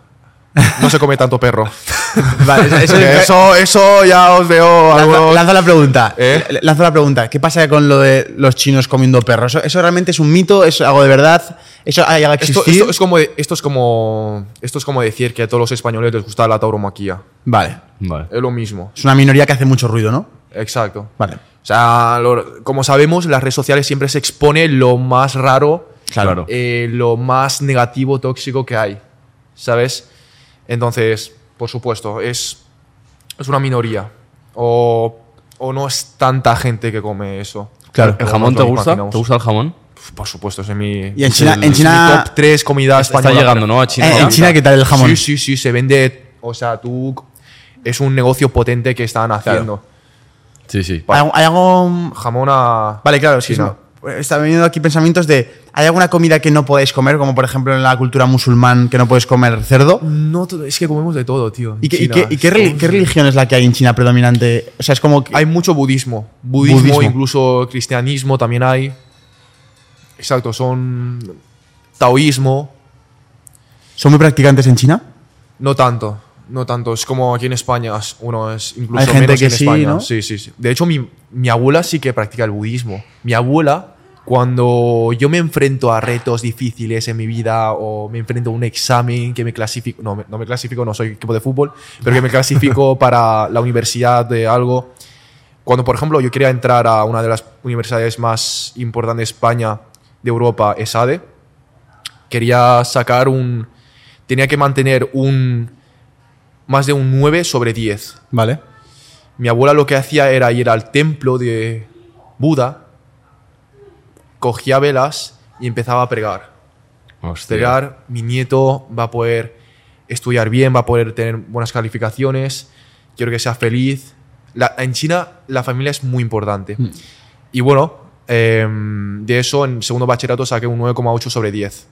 No se come tanto perro. Vale, eso, eso- ya os veo Lanza, algunos- lanzo la pregunta. ¿Eh? Lanzo la pregunta. ¿Qué pasa con lo de los chinos comiendo perros? ¿Eso, eso realmente es un mito? ¿Es algo de verdad? ¿Eso ha llegado a Esto, existir? esto es como, esto, es como, esto es como decir que a todos los españoles les gusta la tauromaquia. Vale. Vale. Es lo mismo. Es una minoría que hace mucho ruido, ¿no? Exacto. Vale. O sea, lo- como sabemos, en las redes sociales siempre se expone lo más raro, Claro. eh, lo más negativo, tóxico que hay. ¿Sabes? Entonces, por supuesto, es, es una minoría. O, o no es tanta gente que come eso. Claro. ¿El jamón te gusta? imaginamos. ¿Te gusta el jamón? Por supuesto, es mi, Y en es China- el- en es China- mi top 3 comida Está española. llegando, ¿no? A China. Eh, en China, ¿qué tal el jamón? Sí, sí, sí, se vende. O sea, tú. Es un negocio potente que están haciendo. Sí, sí. ¿Hay, hay algo...? Jamón a. Vale, claro, sí. Sí. Está viniendo aquí pensamientos de... ¿Hay alguna comida que no podéis comer? Como por ejemplo en la cultura musulmán que no puedes comer cerdo. No, es que comemos de todo, tío. ¿Y, qué, y China. qué- y qué reli- qué religión es la que hay en China predominante? O sea, es como... que- Hay mucho budismo. Budismo, Budismo. incluso cristianismo también hay. Exacto, son. Taoísmo. ¿Son muy practicantes en China? No tanto, no tanto. Es como aquí en España, es- uno es incluso Hay gente menos que en sí, España. ¿no? Sí, sí, sí. De hecho, mi, mi abuela sí que practica el budismo. Mi abuela, cuando yo me enfrento a retos difíciles en mi vida o me enfrento a un examen que me clasifico, no, no me clasifico, no soy equipo de fútbol, pero que me clasifico para la universidad de algo. Cuando, por ejemplo, yo quería entrar a una de las universidades más importantes de España, de Europa, ESADE, quería sacar un... Tenía que mantener un... Más de un 9 sobre 10. Vale. Mi abuela lo que hacía era ir al templo de Buda, cogía velas y empezaba a pregar. Hostia. Pregar, mi nieto va a poder estudiar bien, va a poder tener buenas calificaciones, quiero que sea feliz. La- en China la familia es muy importante. Mm. Y bueno, em, de eso en segundo bachillerato saqué un 9,8 sobre 10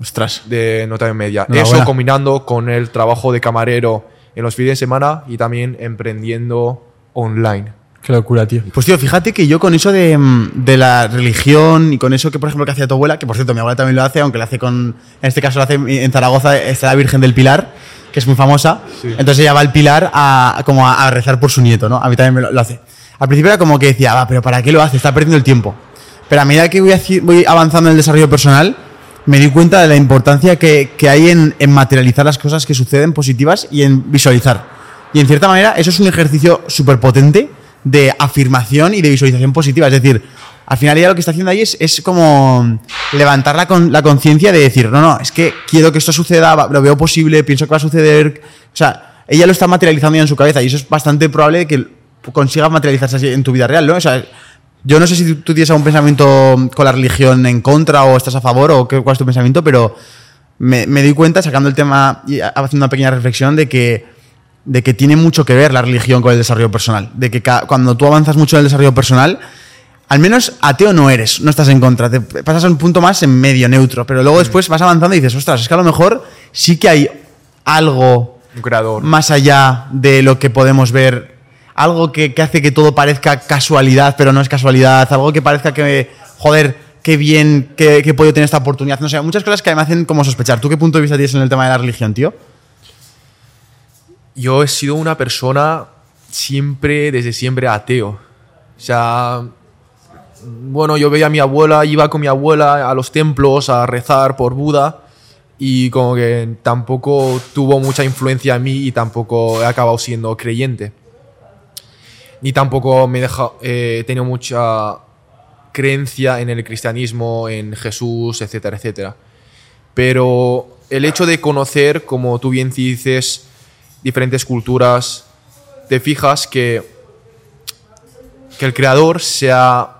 Ostras. de nota media. Enhorabuena. Eso combinando con el trabajo de camarero en los fines de semana y también emprendiendo online. Qué locura, tío. Pues tío, fíjate que yo con eso de, mm, de la religión y con eso que, por ejemplo, que hacía tu abuela, que por cierto, mi abuela también lo hace, aunque lo hace con. En este caso lo hace en Zaragoza, está la Virgen del Pilar, que es muy famosa. Sí. Entonces ella va al Pilar a, como a, a rezar por su nieto, ¿no? A mí también me lo, lo hace. Al principio era como que decía, va, pero ¿para qué lo hace? Está perdiendo el tiempo. Pero a medida que voy, voy avanzando en el desarrollo personal, me di cuenta de la importancia que, hay en, materializar las cosas que suceden positivas y en visualizar. Y en cierta manera, eso es un ejercicio súper potente de afirmación y de visualización positiva. Es decir, al final ella lo que está haciendo ahí es, como levantar la, con- la conciencia de decir, no, no, es que quiero que esto suceda, lo veo posible, pienso que va a suceder. O sea, ella lo está materializando ya en su cabeza y eso es bastante probable que consigas materializarse así en tu vida real, ¿no? O sea, yo no sé si tú, tienes algún pensamiento con la religión en contra o estás a favor o qué, cuál es tu pensamiento, pero me, me di cuenta, sacando el tema y ha- haciendo una pequeña reflexión, de que, de que tiene mucho que ver la religión con el desarrollo personal. De que ca- cuando tú avanzas mucho en el desarrollo personal, al menos ateo no eres, no estás en contra, te pasas a un punto más en medio, neutro, pero luego después vas avanzando y dices, ostras, es que a lo mejor sí que hay algo Un creador. más allá de lo que podemos ver, algo que, que hace que todo parezca casualidad, pero no es casualidad, algo que parezca que, joder, qué bien que, que he podido tener esta oportunidad. No sé, muchas cosas que me hacen como sospechar. ¿Tú qué punto de vista tienes en el tema de la religión, tío? Yo he sido una persona siempre, desde siempre, ateo. O sea, bueno, yo veía a mi abuela, iba con mi abuela a los templos a rezar por Buda y como que tampoco tuvo mucha influencia en mí y tampoco he acabado siendo creyente. Ni tampoco me deja, eh, he tenido mucha creencia en el cristianismo, en Jesús, etcétera, etcétera. Pero el hecho de conocer, como tú bien dices, diferentes culturas, te fijas que, que el creador sea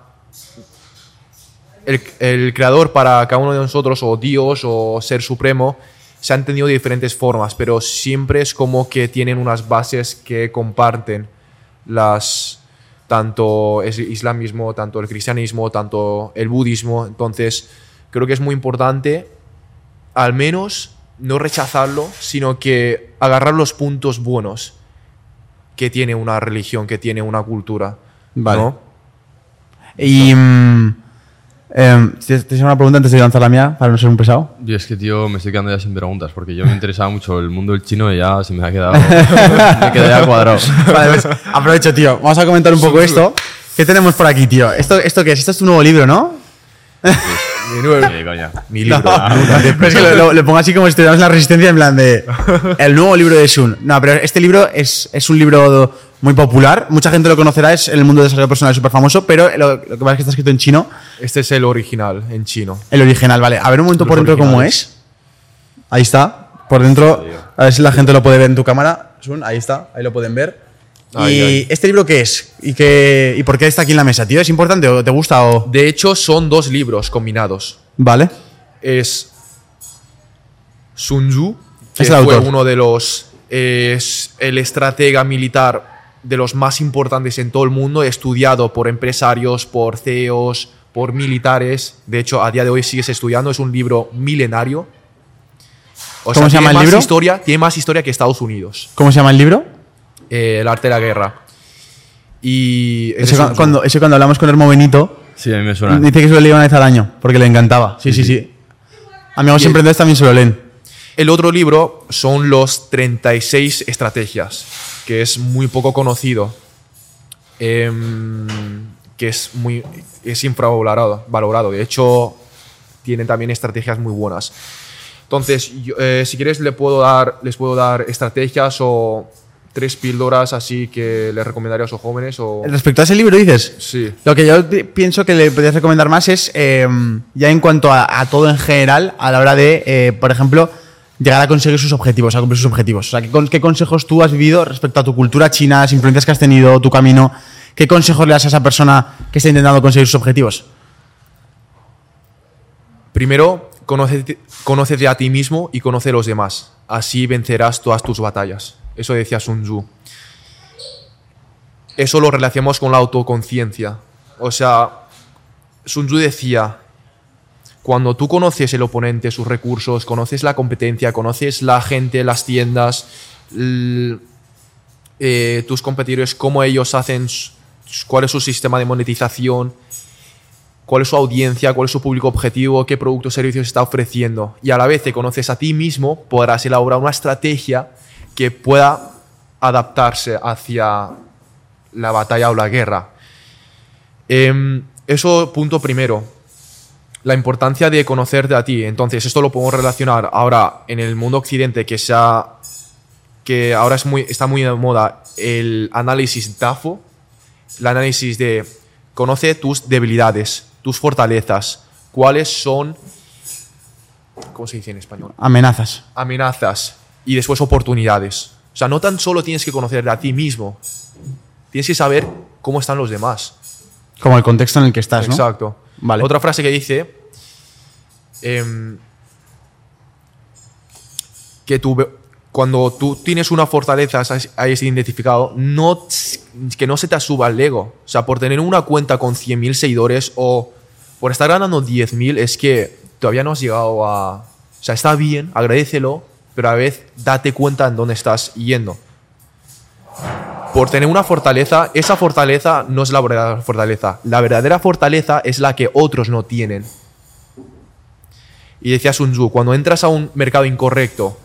el, creador para cada uno de nosotros, o Dios, o ser supremo, se han entendido de diferentes formas, pero siempre es como que tienen unas bases que comparten las tanto el islamismo, tanto el cristianismo, tanto el budismo. Entonces, creo que es muy importante, al menos, no rechazarlo, sino que agarrar los puntos buenos que tiene una religión, que tiene una cultura. Vale. ¿no? Y. ¿Tienes tienes una pregunta antes de lanzar la mía para no ser un pesado? Yo es que, tío, me estoy quedando ya sin preguntas porque yo me interesaba mucho el mundo del chino y ya se me ha quedado. me quedé ya cuadrado. Vale, pues aprovecho, tío. Vamos a comentar un poco esto. ¿Qué tenemos por aquí, tío? ¿Esto, ¿Esto qué es? Esto es tu nuevo libro, ¿no? Mi, nuevo- Sí, coña. mi libro. Pero es que lo, lo- lo pongo así como si en la resistencia, en plan de. El nuevo libro de Sun. No, pero este libro es, es un libro muy popular. Mucha gente lo conocerá, es en el mundo de desarrollo personal súper famoso, pero lo, lo que pasa es que está escrito en chino. Este es el original, en chino. El original, vale. A ver un momento Los por dentro cómo originales. es. Ahí está. Por dentro. A ver si la gente lo puede ver en tu cámara. Sun, ahí está. Ahí lo pueden ver. ¿Y este libro qué es? ¿Y, qué, ¿Y por qué está aquí en la mesa, tío? ¿Es importante o te gusta o.? De hecho, son dos libros combinados. Vale. Es Sun Tzu, que Es el fue autor. uno de los. Es el estratega militar de los más importantes en todo el mundo, estudiado por empresarios, por CEOs, por militares. De hecho, a día de hoy sigues estudiando. Es un libro milenario. O ¿Cómo se tiene llama el más libro? Historia, tiene más historia que Estados Unidos. ¿Cómo se llama el libro? Eh, el arte de la guerra. Y ese cuando, ese cuando hablamos con Hermo Benito, Sí, a mí me suena. dice que se lo leía una vez al año, porque le encantaba. Sí, sí, sí. Amigos Y el- emprendedores también se lo leen. El otro libro son los 36 estrategias, que es muy poco conocido, em, que es muy es infravalorado. Valorado. De hecho, tienen también estrategias muy buenas. Entonces, yo, eh, si quieres, le puedo dar, les puedo dar estrategias o tres píldoras así que les recomendaría a los jóvenes. O... Respecto a ese libro, dices. Sí. Lo que yo pi- pienso que le podrías recomendar más es, eh, ya en cuanto a, a todo en general, a la hora de, eh, por ejemplo, llegar a conseguir sus objetivos, a cumplir sus objetivos. O sea, ¿qué, con- qué consejos tú has vivido respecto a tu cultura china, las influencias que has tenido, tu camino? ¿Qué consejos le das a esa persona que está intentando conseguir sus objetivos? Primero, conócete, conócete a ti mismo y conoce a los demás. Así vencerás todas tus batallas. Eso decía Sun Tzu. Eso lo relacionamos con la autoconciencia. O sea, Sun Tzu decía, cuando tú conoces el oponente, sus recursos, conoces la competencia, conoces la gente, las tiendas, eh, tus competidores, cómo ellos hacen, cuál es su sistema de monetización, cuál es su audiencia, cuál es su público objetivo, qué productos o servicios está ofreciendo. Y a la vez te conoces a ti mismo, podrás elaborar una estrategia que pueda adaptarse hacia la batalla o la guerra. Em, eso, punto primero. La importancia de conocerte a ti. Entonces, esto lo podemos relacionar ahora en el mundo occidente que se ha- que ahora es muy, está muy de moda el análisis DAFO, el análisis de conoce tus debilidades, tus fortalezas, cuáles son, ¿cómo se dice en español? Amenazas. Amenazas y después oportunidades. O sea, no tan solo tienes que conocer a ti mismo, tienes que saber cómo están los demás. Como el contexto en el que estás, ¿no? Exacto. Vale. Otra frase que dice em, que cuando tú tienes una fortaleza, hayas identificado, que no se te suba el ego. O sea, por tener una cuenta con 100.000 seguidores o por estar ganando 10.000, es que todavía no has llegado a... O sea, está bien, agradecelo, pero a la vez date cuenta en dónde estás yendo. Por tener una fortaleza, esa fortaleza no es la verdadera fortaleza. La verdadera fortaleza es la que otros no tienen. Y decía Sun Tzu, cuando entras a un mercado incorrecto,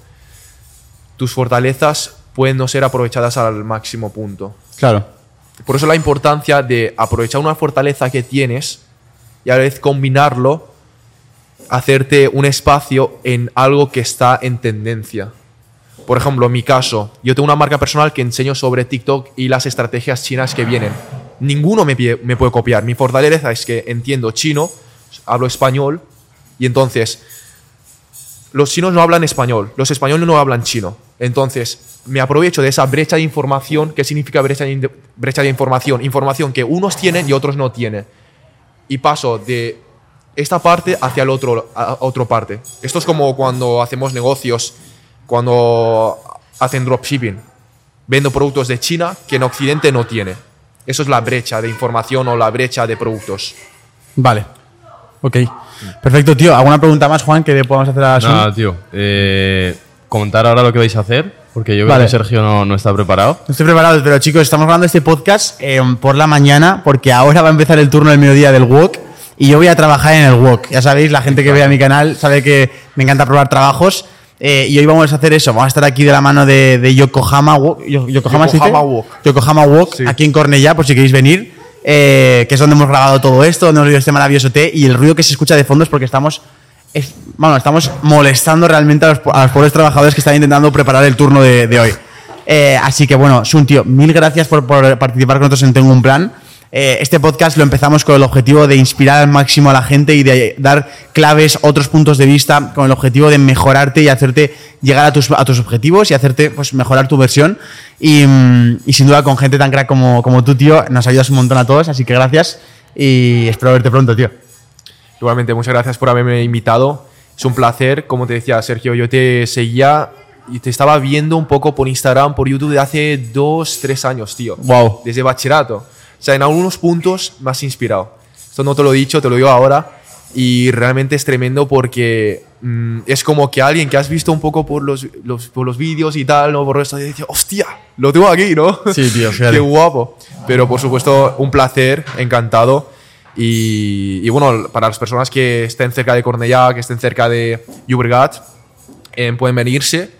tus fortalezas pueden no ser aprovechadas al máximo punto. Claro. Por eso la importancia de aprovechar una fortaleza que tienes y a la vez combinarlo, hacerte un espacio en algo que está en tendencia. Por ejemplo, en mi caso, yo tengo una marca personal que enseño sobre TikTok y las estrategias chinas que vienen. ninguno me, puede copiar. Mi fortaleza es que entiendo chino, hablo español y entonces los chinos no hablan español, los españoles no hablan chino. Entonces, me aprovecho de esa brecha de información. ¿Qué significa brecha de, información? Información que unos tienen y otros no tienen. Y paso de esta parte hacia el otra parte. Esto es como cuando hacemos negocios, cuando hacen dropshipping. Vendo productos de China que en Occidente no tiene. Eso es la brecha de información o la brecha de productos. Vale. Ok. Perfecto, tío. ¿Alguna pregunta más, Juan, que le podamos hacer a Sun? Nada, tío. Eh, comentar ahora lo que vais a hacer, porque yo creo Vale. que Sergio no, no está preparado. No estoy preparado, pero chicos, estamos grabando este podcast eh, por la mañana porque ahora va a empezar el turno del mediodía del Wok y yo voy a trabajar en el Wok. Ya sabéis, la gente que ve a mi canal sabe que me encanta probar trabajos eh, y hoy vamos a hacer eso. Vamos a estar aquí de la mano de, de Yokohama Yokohama. Yokohama Wok. Yokohama Sí. aquí en Cornellá, por si queréis venir, eh, que es donde hemos grabado todo esto, donde hemos visto este maravilloso té y el ruido que se escucha de fondo es porque estamos es- bueno, estamos molestando realmente a los, a los pobres trabajadores que están intentando preparar el turno de, de hoy. Eh, así que bueno, Sun, tío, mil gracias por, por participar con nosotros en Tengo un Plan. Eh, este podcast lo empezamos con el objetivo de inspirar al máximo a la gente y de dar claves, otros puntos de vista, con el objetivo de mejorarte y hacerte llegar a tus, a tus objetivos y hacerte pues, mejorar tu versión. Y, mm, y sin duda con gente tan crack como, como tú, tío, nos ayudas un montón a todos, así que gracias y espero verte pronto, tío. Igualmente, muchas gracias por haberme invitado. Es un placer. Como te decía, Sergio, yo te seguía y te estaba viendo un poco por Instagram, por YouTube de hace dos, tres años, tío. Wow. Desde bachillerato. O sea, en algunos puntos has inspirado. Esto no te lo he dicho, te lo digo ahora. Y realmente es tremendo porque mm, es como que alguien que has visto un poco por los, los- por los vídeos y tal, ¿no? Por esto, y dice, hostia, lo tengo aquí, ¿no? Sí, tío. Qué guapo. Pero por supuesto, un placer, encantado. Y, y bueno, para las personas que estén cerca de Cornellá, que estén cerca de Llobregat, eh, pueden venirse.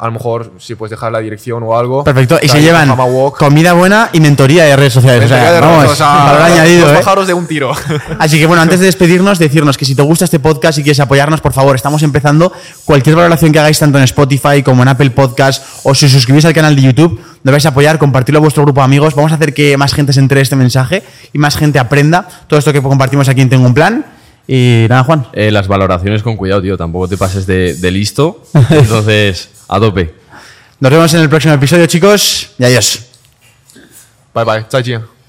A lo mejor si puedes dejar la dirección o algo. Perfecto. Y se llevan comida buena y mentoría de redes sociales. O sea, de vamos, redes, o sea, valor añadido, dos ¿eh? de un tiro. Así que bueno, antes de despedirnos, decirnos que si te gusta este podcast y quieres apoyarnos, por favor, estamos empezando. Cualquier valoración que hagáis tanto en Spotify como en Apple Podcast o si os suscribís al canal de YouTube, nos vais a apoyar, compartirlo a vuestro grupo de amigos. Vamos a hacer que más gente se entere de este mensaje y más gente aprenda todo esto que compartimos aquí en Tengo un Plan. Y nada, Juan. Eh, las valoraciones con cuidado, tío. Tampoco te pases de, de listo. Entonces, a tope. Nos vemos en el próximo episodio, chicos, y adiós. bye bye. 再见.